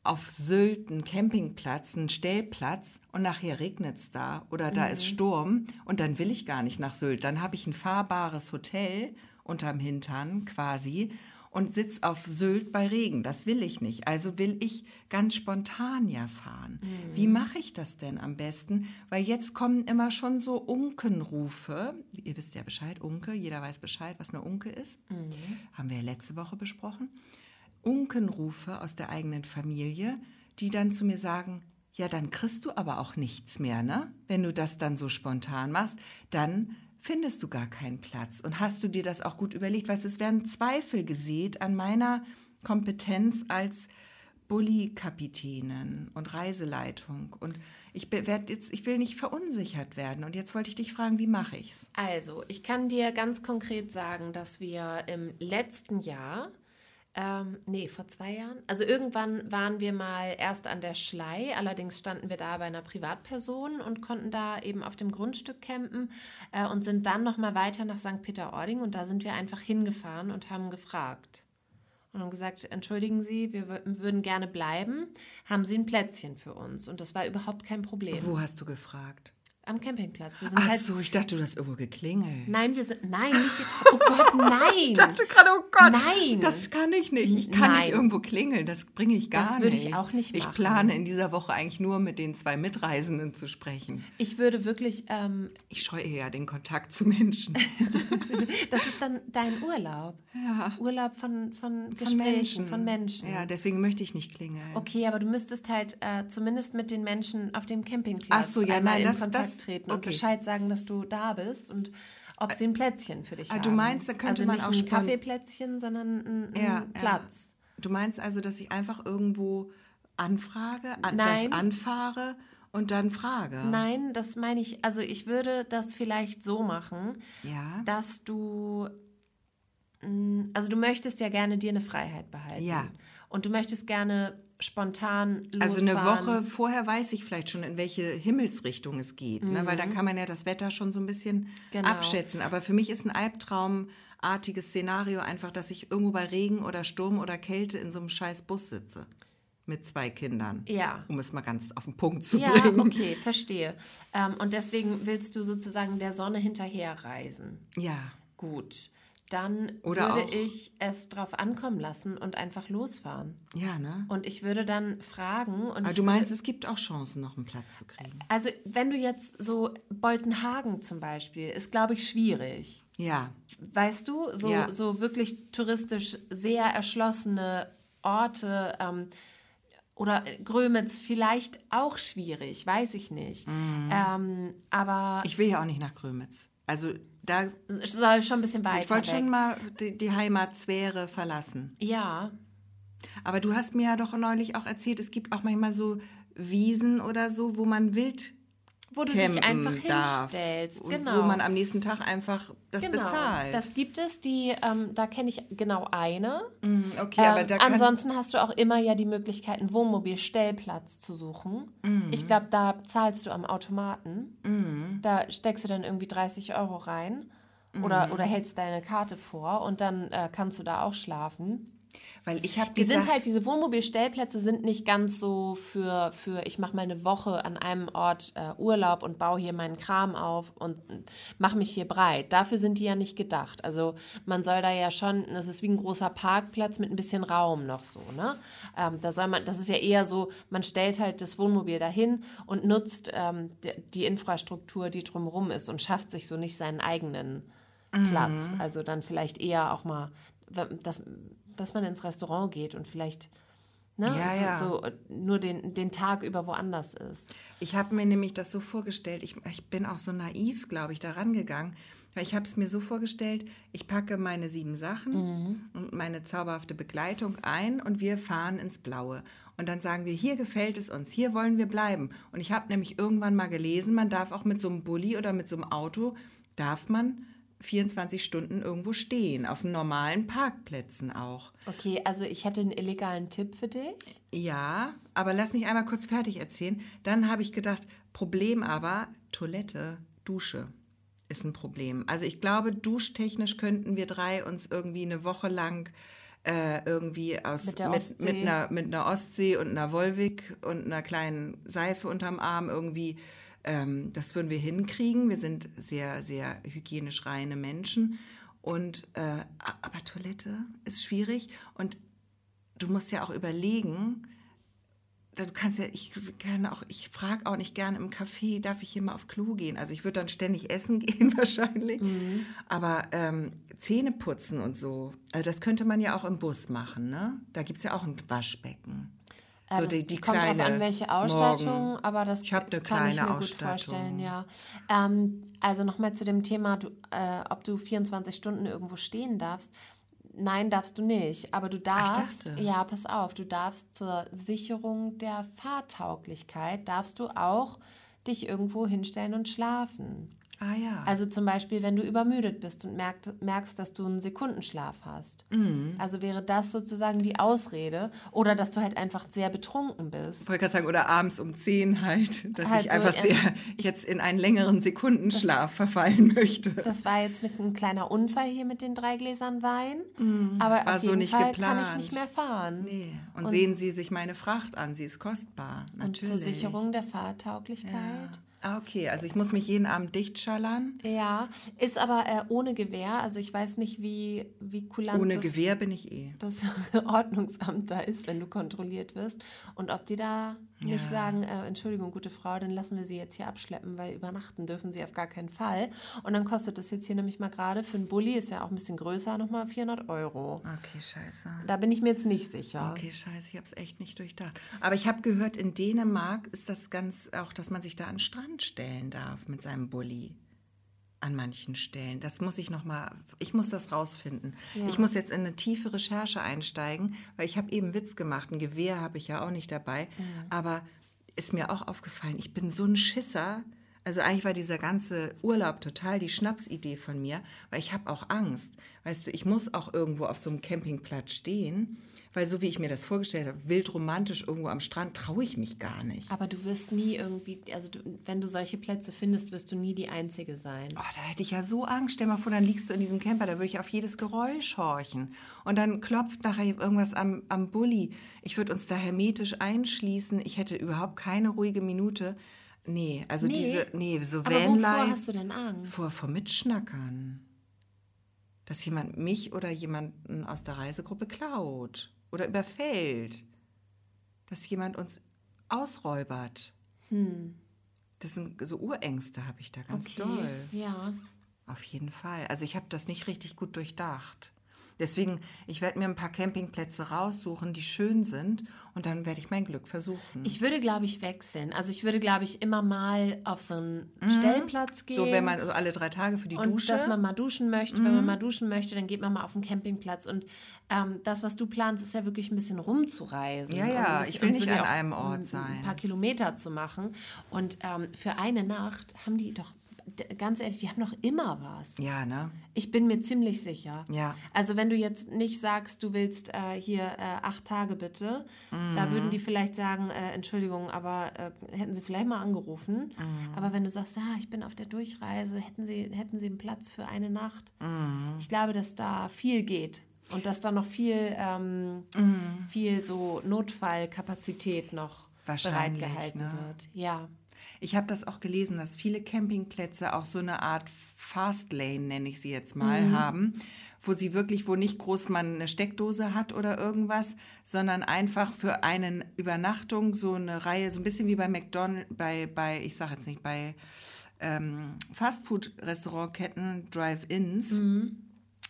A: auf Sylt einen Campingplatz, einen Stellplatz und nachher regnet es da oder da ist Sturm und dann will ich gar nicht nach Sylt. Dann habe ich ein fahrbares Hotel unterm Hintern quasi und sitz auf Sylt bei Regen. Das will ich nicht. Also will ich ganz spontan ja fahren. Wie mache ich das denn am besten? Weil jetzt kommen immer schon so Unkenrufe. Ihr wisst ja Bescheid, Unke, jeder weiß Bescheid, was eine Unke ist. Haben wir ja letzte Woche besprochen. Unkenrufe aus der eigenen Familie, die dann zu mir sagen, ja, dann kriegst du aber auch nichts mehr, ne? Wenn du das dann so spontan machst, dann findest du gar keinen Platz. Und hast du dir das auch gut überlegt? Weißt du, es werden Zweifel gesät an meiner Kompetenz als Bulli-Kapitänin und Reiseleitung. Und ich, werd jetzt, ich will nicht verunsichert werden. Und jetzt wollte ich dich fragen, wie mache ich's?
B: Also, ich kann dir ganz konkret sagen, dass wir im letzten Jahr ähm, nee, vor zwei Jahren. Also irgendwann waren wir mal erst an der Schlei, allerdings standen wir da bei einer Privatperson und konnten da eben auf dem Grundstück campen äh, und sind dann nochmal weiter nach St. Peter-Ording und da sind wir einfach hingefahren und haben gefragt. Und haben gesagt, entschuldigen Sie, wir würden gerne bleiben. Haben Sie ein Plätzchen für uns? Und das war überhaupt kein Problem.
A: Wo hast du gefragt?
B: Am Campingplatz.
A: Ach
B: halt,
A: so, ich dachte, du hast irgendwo geklingelt.
B: Nein, wir sind. Nein, nicht. Oh Gott, nein.
A: Ich dachte gerade, oh Gott,
B: Nein.
A: das kann ich nicht. Ich kann
B: Nein.
A: nicht irgendwo klingeln, das bringe ich gar
B: Das
A: nicht.
B: würde ich auch nicht
A: Ich
B: machen.
A: plane in dieser Woche eigentlich nur mit den zwei Mitreisenden zu sprechen.
B: Ich würde wirklich. Ähm,
A: Ich scheue ja den Kontakt zu Menschen.
B: das ist dann dein Urlaub.
A: Ja.
B: Urlaub von, von,
A: Von
B: Gesprächen,
A: Menschen.
B: von Menschen.
A: Ja, deswegen möchte ich nicht klingeln.
B: Okay, aber du müsstest halt äh, zumindest mit den Menschen auf dem Campingplatz
A: Ach so, ja, nein, das- das-
B: treten und
A: okay.
B: Bescheid sagen, dass du da bist und ob sie ein Plätzchen für dich
A: Ah,
B: haben.
A: du meinst, da könnte
B: also
A: man
B: nicht
A: auch
B: ein Kaffeeplätzchen, sondern ein, ein
A: Ja,
B: Platz.
A: Ja. Du meinst also, dass ich einfach irgendwo anfrage, an, das anfahre und dann frage?
B: Nein, das meine ich, also ich würde das vielleicht so machen,
A: Ja.
B: dass du, mh, also du möchtest ja gerne dir eine Freiheit behalten.
A: Ja.
B: Und du möchtest gerne spontan losfahren.
A: Also eine Woche vorher weiß ich vielleicht schon, in welche Himmelsrichtung es geht, ne? weil dann kann man ja das Wetter schon so ein bisschen
B: Mhm. Genau.
A: abschätzen. Aber für mich ist ein Albtraumartiges Szenario einfach, dass ich irgendwo bei Regen oder Sturm oder Kälte in so einem scheiß Bus sitze mit zwei Kindern.
B: Ja.
A: Um es mal ganz auf den Punkt zu
B: Ja,
A: bringen.
B: okay, verstehe. Ähm, und deswegen willst du sozusagen der Sonne hinterherreisen.
A: Ja.
B: Gut, dann
A: Oder
B: würde
A: auch-
B: ich es drauf ankommen lassen und einfach losfahren.
A: Ja, ne?
B: Und ich würde dann fragen und
A: Aber du
B: würde,
A: meinst, es gibt auch Chancen, noch einen Platz zu kriegen.
B: also wenn du jetzt so Boltenhagen zum Beispiel, ist glaube ich schwierig.
A: Ja.
B: Weißt du, so,
A: Ja.
B: so wirklich touristisch sehr erschlossene Orte ähm, oder Grömitz vielleicht auch schwierig, weiß ich nicht. Ähm, aber
A: Mhm. Ich will ja auch nicht nach Grömitz. Also da,
B: soll schon ein bisschen weiter
A: ich wollte schon mal die, die Heimatsphäre verlassen.
B: ja,
A: Aber du hast mir ja doch neulich auch erzählt, es gibt auch manchmal so Wiesen oder so, wo man wild
B: wo du dich einfach hinstellst.
A: Und
B: Genau.
A: Wo man am nächsten Tag einfach das
B: genau.
A: bezahlt.
B: Das gibt es, die, ähm, da kenne ich genau eine.
A: Mhm, okay,
B: Ähm,
A: aber da kann,
B: ansonsten hast du auch immer ja die Möglichkeit, einen Wohnmobilstellplatz zu suchen.
A: Mhm.
B: Ich glaube, da zahlst du am Automaten. Da steckst du dann irgendwie 30 Euro rein oder,
A: Mhm.
B: oder hältst deine Karte vor und dann äh, kannst du da auch schlafen.
A: Weil ich habe
B: Die
A: gedacht,
B: sind halt, diese Wohnmobilstellplätze sind nicht ganz so für, für ich mache mal eine Woche an einem Ort äh, Urlaub und baue hier meinen Kram auf und mache mich hier breit. Dafür sind die ja nicht gedacht. Also man soll da ja schon, das ist wie ein großer Parkplatz mit ein bisschen Raum noch so, ne? Ähm, da soll man, das ist ja eher so, man stellt halt das Wohnmobil dahin und nutzt ähm, die, Infrastruktur, die drumherum ist und schafft sich so nicht seinen eigenen Platz.
A: Mhm.
B: Also dann vielleicht eher auch mal, dass, dass man ins Restaurant geht und vielleicht ne,
A: Ja, ja.
B: so nur den, den Tag über woanders ist.
A: Ich habe mir nämlich das so vorgestellt, ich, ich bin auch so naiv, glaube ich, da rangegangen. Weil ich habe es mir so vorgestellt, ich packe meine sieben Sachen
B: Mhm.
A: und meine zauberhafte Begleitung ein und wir fahren ins Blaue. Und dann sagen wir, hier gefällt es uns, hier wollen wir bleiben. Und ich habe nämlich irgendwann mal gelesen, man darf auch mit so einem Bulli oder mit so einem Auto, darf man 24 Stunden irgendwo stehen, auf normalen Parkplätzen auch.
B: Okay, also ich hätte einen illegalen Tipp für dich.
A: Ja, aber lass mich einmal kurz fertig erzählen. Dann habe ich gedacht, Problem aber, Toilette, Dusche ist ein Problem. Also ich glaube, duschtechnisch könnten wir drei uns irgendwie eine Woche lang äh, irgendwie aus
B: Mit der
A: mit, mit, einer, mit einer Ostsee und einer Volvic und einer kleinen Seife unterm Arm irgendwie, ähm, das würden wir hinkriegen. Wir sind sehr, sehr hygienisch reine Menschen. Und äh, aber Toilette ist schwierig und du musst ja auch überlegen, du kannst ja, ich kann auch, ich frage auch nicht gerne im Café, darf ich hier mal auf Klo gehen? Also ich würde dann ständig essen gehen wahrscheinlich.
B: Mhm.
A: Aber ähm, Zähne putzen und so, also das könnte man ja auch im Bus machen, ne? Da gibt es ja auch ein Waschbecken.
B: Äh,
A: so
B: das
A: die, die
B: kommt
A: kleine
B: an, welche Ausstattung,
A: Morgen.
B: aber das
A: Ich eine
B: kann ich mir gut vorstellen, ja. Ähm, also nochmal zu dem Thema, du, äh, ob du 24 Stunden irgendwo stehen darfst. Nein, darfst du nicht. Aber du darfst, ja, pass auf, du darfst zur Sicherung der Fahrtauglichkeit, darfst du auch dich irgendwo hinstellen und schlafen.
A: Ah ja.
B: Also zum Beispiel, wenn du übermüdet bist und merkt, merkst, dass du einen Sekundenschlaf hast.
A: Mhm.
B: Also wäre das sozusagen die Ausrede. Oder dass du halt einfach sehr betrunken bist.
A: ich wollte gerade sagen, oder abends um 10 halt, dass
B: Halt
A: ich
B: so
A: einfach
B: in-
A: sehr jetzt in einen längeren Sekundenschlaf verfallen möchte.
B: Das war jetzt ein, ein kleiner Unfall hier mit den drei Gläsern Wein. Aber
A: Mhm. War
B: auf
A: so
B: jeden
A: nicht
B: Fall kann ich
A: geplant.
B: nicht mehr fahren.
A: Nee. Und, sehen Sie sich meine Fracht an, sie ist kostbar,
B: Und
A: natürlich.
B: zur Sicherung der Fahrtauglichkeit
A: Ah, okay. Also ich muss mich jeden Abend dicht schallern.
B: Ja, ist aber äh, ohne Gewehr. Also ich weiß nicht, wie, wie kulant
A: Ohne
B: das,
A: Gewehr bin ich eh.
B: das Ordnungsamt da ist, wenn du kontrolliert wirst. Und ob die da nicht
A: Ja.
B: sagen, äh, Entschuldigung, gute Frau, dann lassen wir sie jetzt hier abschleppen, weil übernachten dürfen sie auf gar keinen Fall. Und dann kostet das jetzt hier nämlich mal gerade für einen Bulli, ist ja auch ein bisschen größer, nochmal 400 Euro.
A: Okay, scheiße.
B: Da bin ich mir jetzt nicht sicher.
A: Okay, scheiße, ich habe es echt nicht durchdacht. Aber ich habe gehört, in Dänemark ist das ganz auch, dass man sich da an den Strand stellen darf mit seinem Bulli. An manchen Stellen. Das muss ich noch mal, ich muss das rausfinden.
B: Ja.
A: Ich muss jetzt in eine tiefe Recherche einsteigen, weil ich habe eben Witz gemacht. Ein Gewehr habe ich ja auch nicht dabei. Aber ist mir auch aufgefallen, ich bin so ein Schisser. Also eigentlich war dieser ganze Urlaub total die Schnapsidee von mir, weil ich habe auch Angst. Weißt du, ich muss auch irgendwo auf so einem Campingplatz stehen, weil so wie ich mir das vorgestellt habe, wild romantisch irgendwo am Strand, traue ich mich gar nicht.
B: Aber du wirst nie irgendwie, also du, wenn du solche Plätze findest, wirst du nie die Einzige sein.
A: Oh, da hätte ich ja so Angst. Stell mal vor, dann liegst du in diesem Camper, da würde ich auf jedes Geräusch horchen. Und dann klopft nachher irgendwas am, am Bulli. Ich würde uns da hermetisch einschließen. Ich hätte überhaupt keine ruhige Minute. Nee, also
B: Nee.
A: diese, nee, so
B: Aber
A: Vanlife.
B: hast du denn Angst?
A: Vor, vor Mitschnackern. Dass jemand mich oder jemanden aus der Reisegruppe klaut oder überfällt. Dass jemand uns ausräubert. Das sind so Urängste, habe ich da ganz doll.
B: Ja.
A: Auf jeden Fall. Also ich habe das nicht richtig gut durchdacht. Deswegen, ich werde mir ein paar Campingplätze raussuchen, die schön sind und dann werde ich mein Glück versuchen.
B: Ich würde, glaube ich, wechseln. Also ich würde, glaube ich, immer mal auf so einen Stellplatz gehen.
A: Mhm. so, wenn man also alle drei Tage für die
B: und
A: Dusche. Mhm.
B: dass man mal duschen möchte. Wenn man mal duschen möchte, dann geht man mal auf den Campingplatz. Und ähm, das, was du planst, ist ja wirklich ein bisschen rumzureisen.
A: Ja, ja, ich will nicht an einem Ort
B: ein,
A: sein.
B: Ein paar Kilometer zu machen. Und ähm, für eine Nacht haben die doch, ganz ehrlich, die haben doch immer was.
A: ja, ne?
B: Ich bin mir ziemlich sicher.
A: Ja.
B: Also wenn du jetzt nicht sagst, du willst äh, hier äh, acht Tage bitte, da
A: Mhm.
B: würden die vielleicht sagen, äh, Entschuldigung, aber äh, hätten sie vielleicht mal angerufen.
A: Mhm.
B: Aber wenn du sagst, ah, ich bin auf der Durchreise, hätten sie, hätten sie einen Platz für eine Nacht.
A: Mhm.
B: Ich glaube, dass da viel geht. Und dass da noch viel, ähm,
A: Mhm.
B: viel so Notfallkapazität noch bereitgehalten
A: ne?
B: wird. Ja.
A: Ich habe das auch gelesen, dass viele Campingplätze auch so eine Art Fastlane, nenne ich sie jetzt mal, haben, wo sie wirklich, wo nicht groß man eine Steckdose hat oder irgendwas, sondern einfach für eine Übernachtung so eine Reihe, so ein bisschen wie bei McDonald's, bei, bei ich sage jetzt nicht, bei ähm, Fastfood-Restaurantketten, Drive-Ins,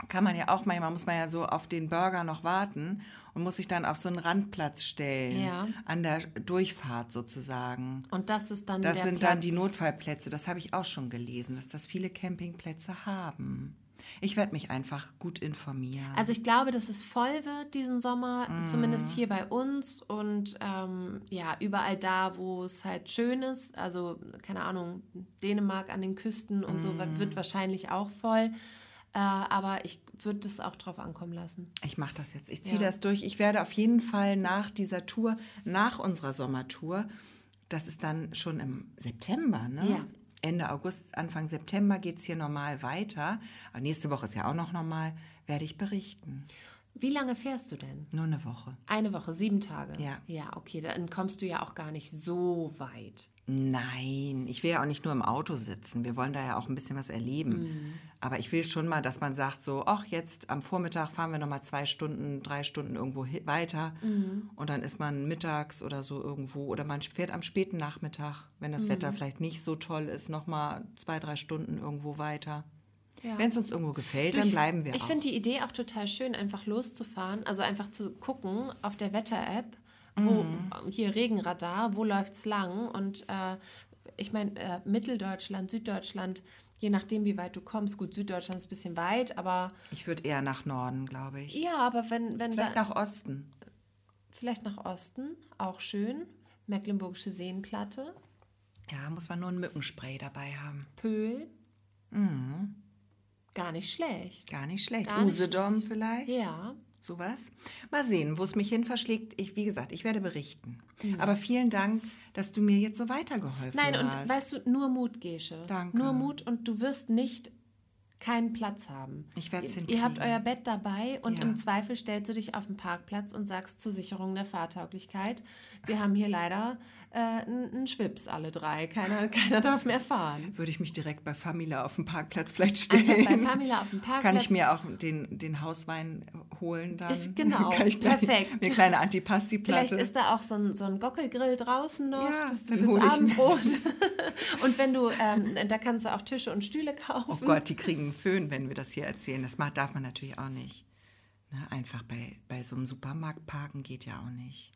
A: kann man ja auch manchmal, muss man ja so auf den Burger noch warten und muss sich dann auf so einen Randplatz stellen,
B: Ja.
A: an der Durchfahrt sozusagen.
B: Und das ist dann
A: Das sind
B: Platz.
A: dann die Notfallplätze. Das habe ich auch schon gelesen, dass das viele Campingplätze haben. Ich werde mich einfach gut informieren.
B: Also ich glaube, dass es voll wird diesen Sommer,
A: Mhm.
B: zumindest hier bei uns und ähm, ja, überall da, wo es halt schön ist. Also, keine Ahnung, Dänemark an den Küsten und so
A: Mhm.
B: wird wahrscheinlich auch voll. Äh, aber ich würde das auch drauf ankommen lassen.
A: ich mache das jetzt. Ich ziehe
B: Ja.
A: das durch. Ich werde auf jeden Fall nach dieser Tour, nach unserer Sommertour, das ist dann schon im September, ne?
B: Ja.
A: Ende August, Anfang September geht es hier normal weiter. Aber nächste Woche ist ja auch noch normal, werde ich berichten.
B: Wie lange fährst du denn?
A: Nur eine Woche.
B: Eine Woche, sieben Tage.
A: Ja.
B: Ja, okay, dann kommst du ja auch gar nicht so weit.
A: Nein, ich will ja auch nicht nur im Auto sitzen. Wir wollen da ja auch ein bisschen was erleben. Aber ich will schon mal, dass man sagt so, ach, jetzt am Vormittag fahren wir noch mal zwei Stunden, drei Stunden irgendwo weiter. Und dann ist man mittags oder so irgendwo. Oder man fährt am späten Nachmittag, wenn das Wetter vielleicht nicht so toll ist, noch mal zwei, drei Stunden irgendwo weiter.
B: Ja.
A: Wenn es uns irgendwo gefällt, dann bleiben wir
B: Ich finde die Idee auch total schön, einfach loszufahren. Also einfach zu gucken auf der Wetter-App, wo
A: Mhm.
B: hier Regenradar, wo läuft's lang. Und äh, ich meine, äh, Mitteldeutschland, Süddeutschland, je nachdem, wie weit du kommst. Gut, Süddeutschland ist ein bisschen weit, aber
A: ich würde eher nach Norden, glaube ich.
B: ja, aber wenn, wenn
A: Vielleicht
B: da
A: nach Osten.
B: vielleicht nach Osten, auch schön. Mecklenburgische Seenplatte,
A: Ja, muss man nur ein Mückenspray dabei haben.
B: Pöhl. Gar nicht schlecht.
A: Gar nicht schlecht.
B: Gar nicht
A: Usedom vielleicht.
B: Ja.
A: Sowas. Mal sehen, wo es mich hin verschlägt. Ich, wie gesagt, ich werde berichten.
B: Mhm.
A: Aber vielen Dank, dass du mir jetzt so weitergeholfen
B: Nein, und
A: hast.
B: weißt du, nur Mut, Gesche.
A: Danke.
B: Nur Mut und du wirst nicht keinen Platz haben.
A: Ich werd's
B: ihr, ihr habt
A: hinkriegen.
B: euer Bett dabei und
A: Ja.
B: im Zweifel stellst du dich auf den Parkplatz und sagst zur Sicherung der Fahrtauglichkeit, wir haben hier leider äh, einen Schwips alle drei. Keiner, keiner darf mehr fahren.
A: Würde ich mich direkt bei Famila auf dem Parkplatz vielleicht stellen.
B: bei Famila auf dem Parkplatz.
A: Kann ich mir auch den, den Hauswein holen dann?
B: Ich- genau,
A: Kann ich
B: perfekt.
A: Eine kleine Antipasti-Platte.
B: Vielleicht ist da auch so ein, so ein Gockelgrill draußen noch,
A: Ja,
B: das
A: dann
B: fürs
A: hol ich.
B: Abendbrot. und wenn du, ähm, da kannst du auch Tische und Stühle kaufen.
A: Oh Gott, die kriegen einen Föhn, wenn wir das hier erzählen. Das darf man natürlich auch nicht. Ne, einfach bei, bei so einem Supermarkt parken geht ja auch nicht.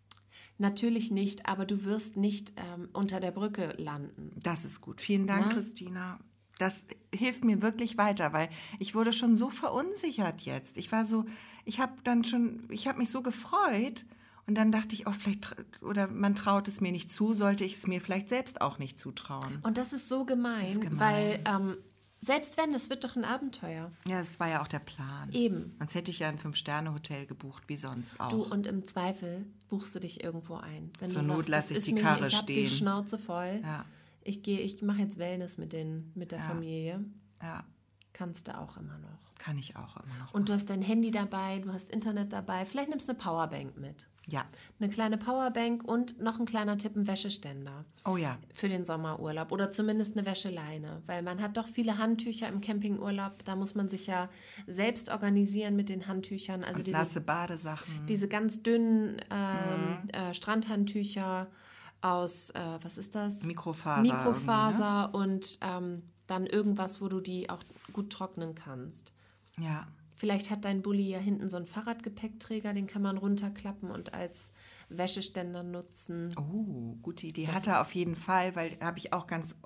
B: Natürlich nicht, aber du wirst nicht ähm, unter der Brücke landen.
A: Das ist gut. Vielen Dank,
B: Na?
A: Christina. Das hilft mir wirklich weiter, weil ich wurde schon so verunsichert jetzt. Ich war so, ich habe dann schon, ich habe mich so gefreut und dann dachte ich, oh, vielleicht, oder man traut es mir nicht zu, sollte ich es mir vielleicht selbst auch nicht zutrauen.
B: Und das ist so gemein,
A: ist gemein.
B: weil ähm, selbst wenn, es wird doch ein Abenteuer.
A: Ja, das war ja auch der Plan.
B: Eben.
A: Sonst hätte ich ja ein Fünf-Sterne-Hotel gebucht, wie sonst auch.
B: Du, und im Zweifel buchst du dich irgendwo ein. Wenn
A: Zur
B: du
A: Not
B: sagst,
A: lass
B: das
A: ich die
B: mir-
A: Karre
B: ich hab die
A: stehen.
B: Schnauze voll.
A: Ja.
B: Ich gehe, ich mache jetzt Wellness mit, den, mit der Familie.
A: ja,
B: Kannst du auch immer noch.
A: kann ich auch immer noch.
B: Und du hast dein Handy dabei, du hast Internet dabei. Vielleicht nimmst du eine Powerbank mit.
A: Ja.
B: Eine kleine Powerbank und noch ein kleiner Tipp, ein Wäscheständer
A: Oh ja.
B: für den Sommerurlaub oder zumindest eine Wäscheleine, weil man hat doch viele Handtücher im Campingurlaub. Da muss man sich ja selbst organisieren mit den Handtüchern. Also
A: Und
B: diese,
A: nasse Badesachen.
B: diese ganz dünnen ähm,
A: Mhm.
B: äh, Strandhandtücher aus, äh, was ist das?
A: Mikrofaser
B: Mikrofaser und ähm, dann irgendwas, wo du die auch gut trocknen kannst.
A: Ja.
B: Vielleicht hat dein Bulli ja hinten so einen Fahrradgepäckträger, den kann man runterklappen und als Wäscheständer nutzen.
A: Oh, gute Idee. Hat er auf jeden Fall, weil habe ich auch ganz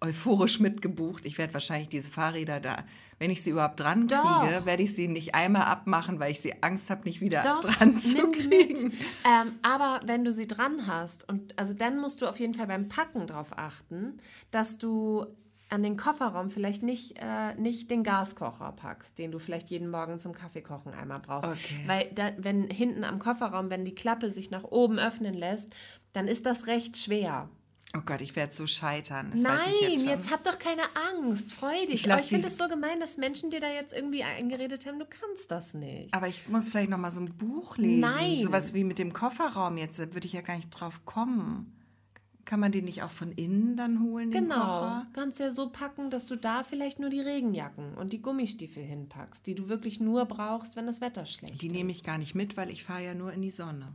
A: euphorisch mitgebucht. Ich werde wahrscheinlich diese Fahrräder da, wenn ich sie überhaupt dran kriege, werde ich sie nicht einmal abmachen, weil ich sie Angst habe, nicht wieder
B: Doch,
A: dran zu kriegen.
B: Ähm, aber wenn du sie dran hast, und also dann musst du auf jeden Fall beim Packen darauf achten, dass du an den Kofferraum vielleicht nicht, äh, nicht den Gaskocher packst, den du vielleicht jeden Morgen zum Kaffeekochen einmal brauchst.
A: Okay.
B: Weil da, wenn hinten am Kofferraum, wenn die Klappe sich nach oben öffnen lässt, dann ist das recht schwer.
A: Oh Gott, ich werde so scheitern. Das
B: Nein,
A: jetzt,
B: jetzt, hab doch keine Angst. Freu dich.
A: Ich
B: Ich,
A: lass
B: ich finde es so gemein, dass Menschen dir da jetzt irgendwie eingeredet haben, du kannst das nicht.
A: Aber ich muss vielleicht noch mal so ein Buch lesen.
B: Nein.
A: Sowas wie mit dem Kofferraum jetzt. Da würde ich ja gar nicht drauf kommen. Kann man den nicht auch von innen dann holen,
B: Genau. Kannst ja so packen, dass du da vielleicht nur die Regenjacken und die Gummistiefel hinpackst, die du wirklich nur brauchst, wenn das Wetter schlecht
A: Die
B: ist.
A: nehme ich gar nicht mit, weil ich fahre ja nur in die Sonne.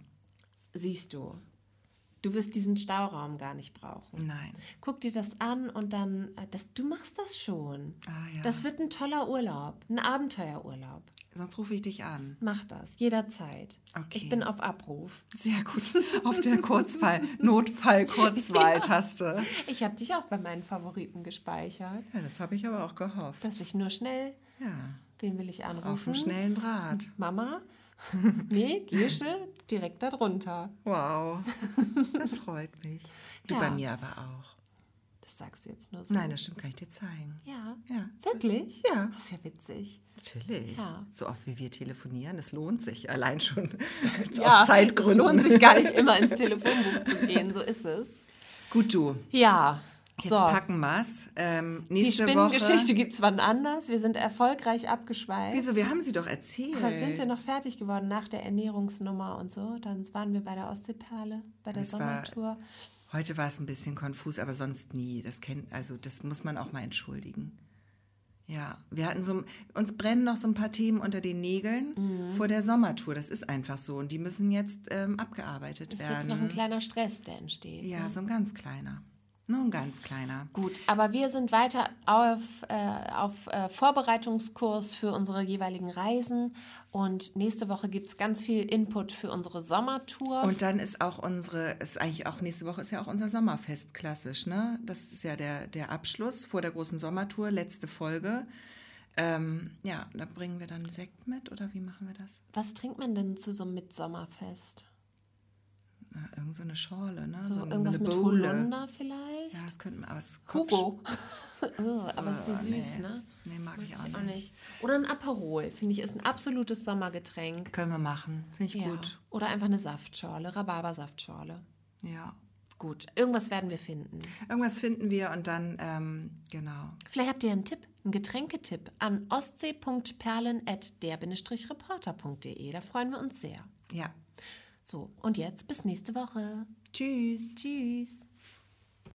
B: Siehst du. Du wirst diesen Stauraum gar nicht brauchen.
A: Nein.
B: Guck dir das an und dann, äh, das, du machst das schon.
A: Ah, ja.
B: Das wird ein toller Urlaub, ein Abenteuerurlaub.
A: Sonst rufe ich dich an.
B: Mach das, jederzeit.
A: Okay.
B: Ich bin auf Abruf.
A: Sehr gut. Auf der Kurzfall, Notfall-Kurzwahltaste.
B: Ich habe dich auch bei meinen Favoriten gespeichert,
A: Ja, das habe ich aber auch gehofft.
B: dass ich nur schnell,
A: Ja,
B: wen will ich anrufen?
A: auf dem schnellen Draht.
B: Mama? Nee, Gesche, direkt darunter.
A: Wow, das freut mich. Du
B: Ja.
A: bei mir aber auch.
B: Das sagst du jetzt nur so.
A: Nein, das stimmt, kann ich dir zeigen.
B: Ja.
A: Ja.
B: Wirklich?
A: Ja.
B: Das ist ja witzig.
A: Natürlich.
B: Ja.
A: So oft wie wir telefonieren, es lohnt sich allein schon
B: Ja,
A: aus Zeitgründen.
B: Es lohnt sich gar nicht immer ins Telefonbuch zu gehen, so ist es.
A: Gut, du.
B: Ja.
A: Jetzt
B: so,
A: packen wir's. Ähm,
B: die
A: nächste
B: Spinnengeschichte
A: Woche.
B: gibt es wann anders. Wir sind erfolgreich abgeschweift.
A: Wieso? Wir haben sie doch erzählt.
B: Aber sind wir noch fertig geworden nach der Ernährungsnummer und so? Dann waren wir bei der Ostseeperle, bei der
A: war-
B: Sommertour.
A: Heute war es ein bisschen konfus, aber sonst nie. Das kennt, also das muss man auch mal entschuldigen. Ja, wir hatten so, uns brennen noch so ein paar Themen unter den Nägeln
B: Mhm.
A: vor der Sommertour. Das ist einfach so und die müssen jetzt ähm, abgearbeitet
B: ist
A: werden.
B: jetzt noch ein kleiner Stress, der entsteht.
A: ja,
B: ne?
A: so ein ganz kleiner. Nur ein ganz kleiner.
B: Gut, aber wir sind weiter auf, äh, auf äh, Vorbereitungskurs für unsere jeweiligen Reisen und nächste Woche gibt es ganz viel Input für unsere Sommertour.
A: Und dann ist auch unsere, ist eigentlich auch nächste Woche ist ja auch unser Sommerfest klassisch, ne? Das ist ja der, der Abschluss vor der großen Sommertour, letzte Folge. Ähm, ja, da bringen wir dann Sekt mit oder wie machen wir das?
B: Was trinkt man denn zu so einem Mitsommerfest?
A: Na, irgend so eine Schorle, ne?
B: So
A: eine-
B: irgendwas mit. Holunder vielleicht?
A: Ja, das könnten wir, aber es
B: Hugo. oh, aber es ist so
A: Oh,
B: süß,
A: nee.
B: ne?
A: Nee, mag, ich, auch,
B: Ich auch
A: nicht.
B: nicht. Oder ein Aperol, finde ich, ist ein absolutes Sommergetränk.
A: Können wir machen. Finde ich
B: Ja.
A: gut.
B: Oder einfach eine Saftschorle, Rhabarbersaftschorle.
A: Ja.
B: Gut, irgendwas werden wir finden.
A: Irgendwas finden wir und dann, ähm, genau.
B: Vielleicht habt ihr einen Tipp, einen Getränketipp an ostsee.perlen.der-reporter.de. Da freuen wir uns sehr.
A: Ja.
B: So, und jetzt bis nächste Woche.
A: Tschüss.
B: Tschüss.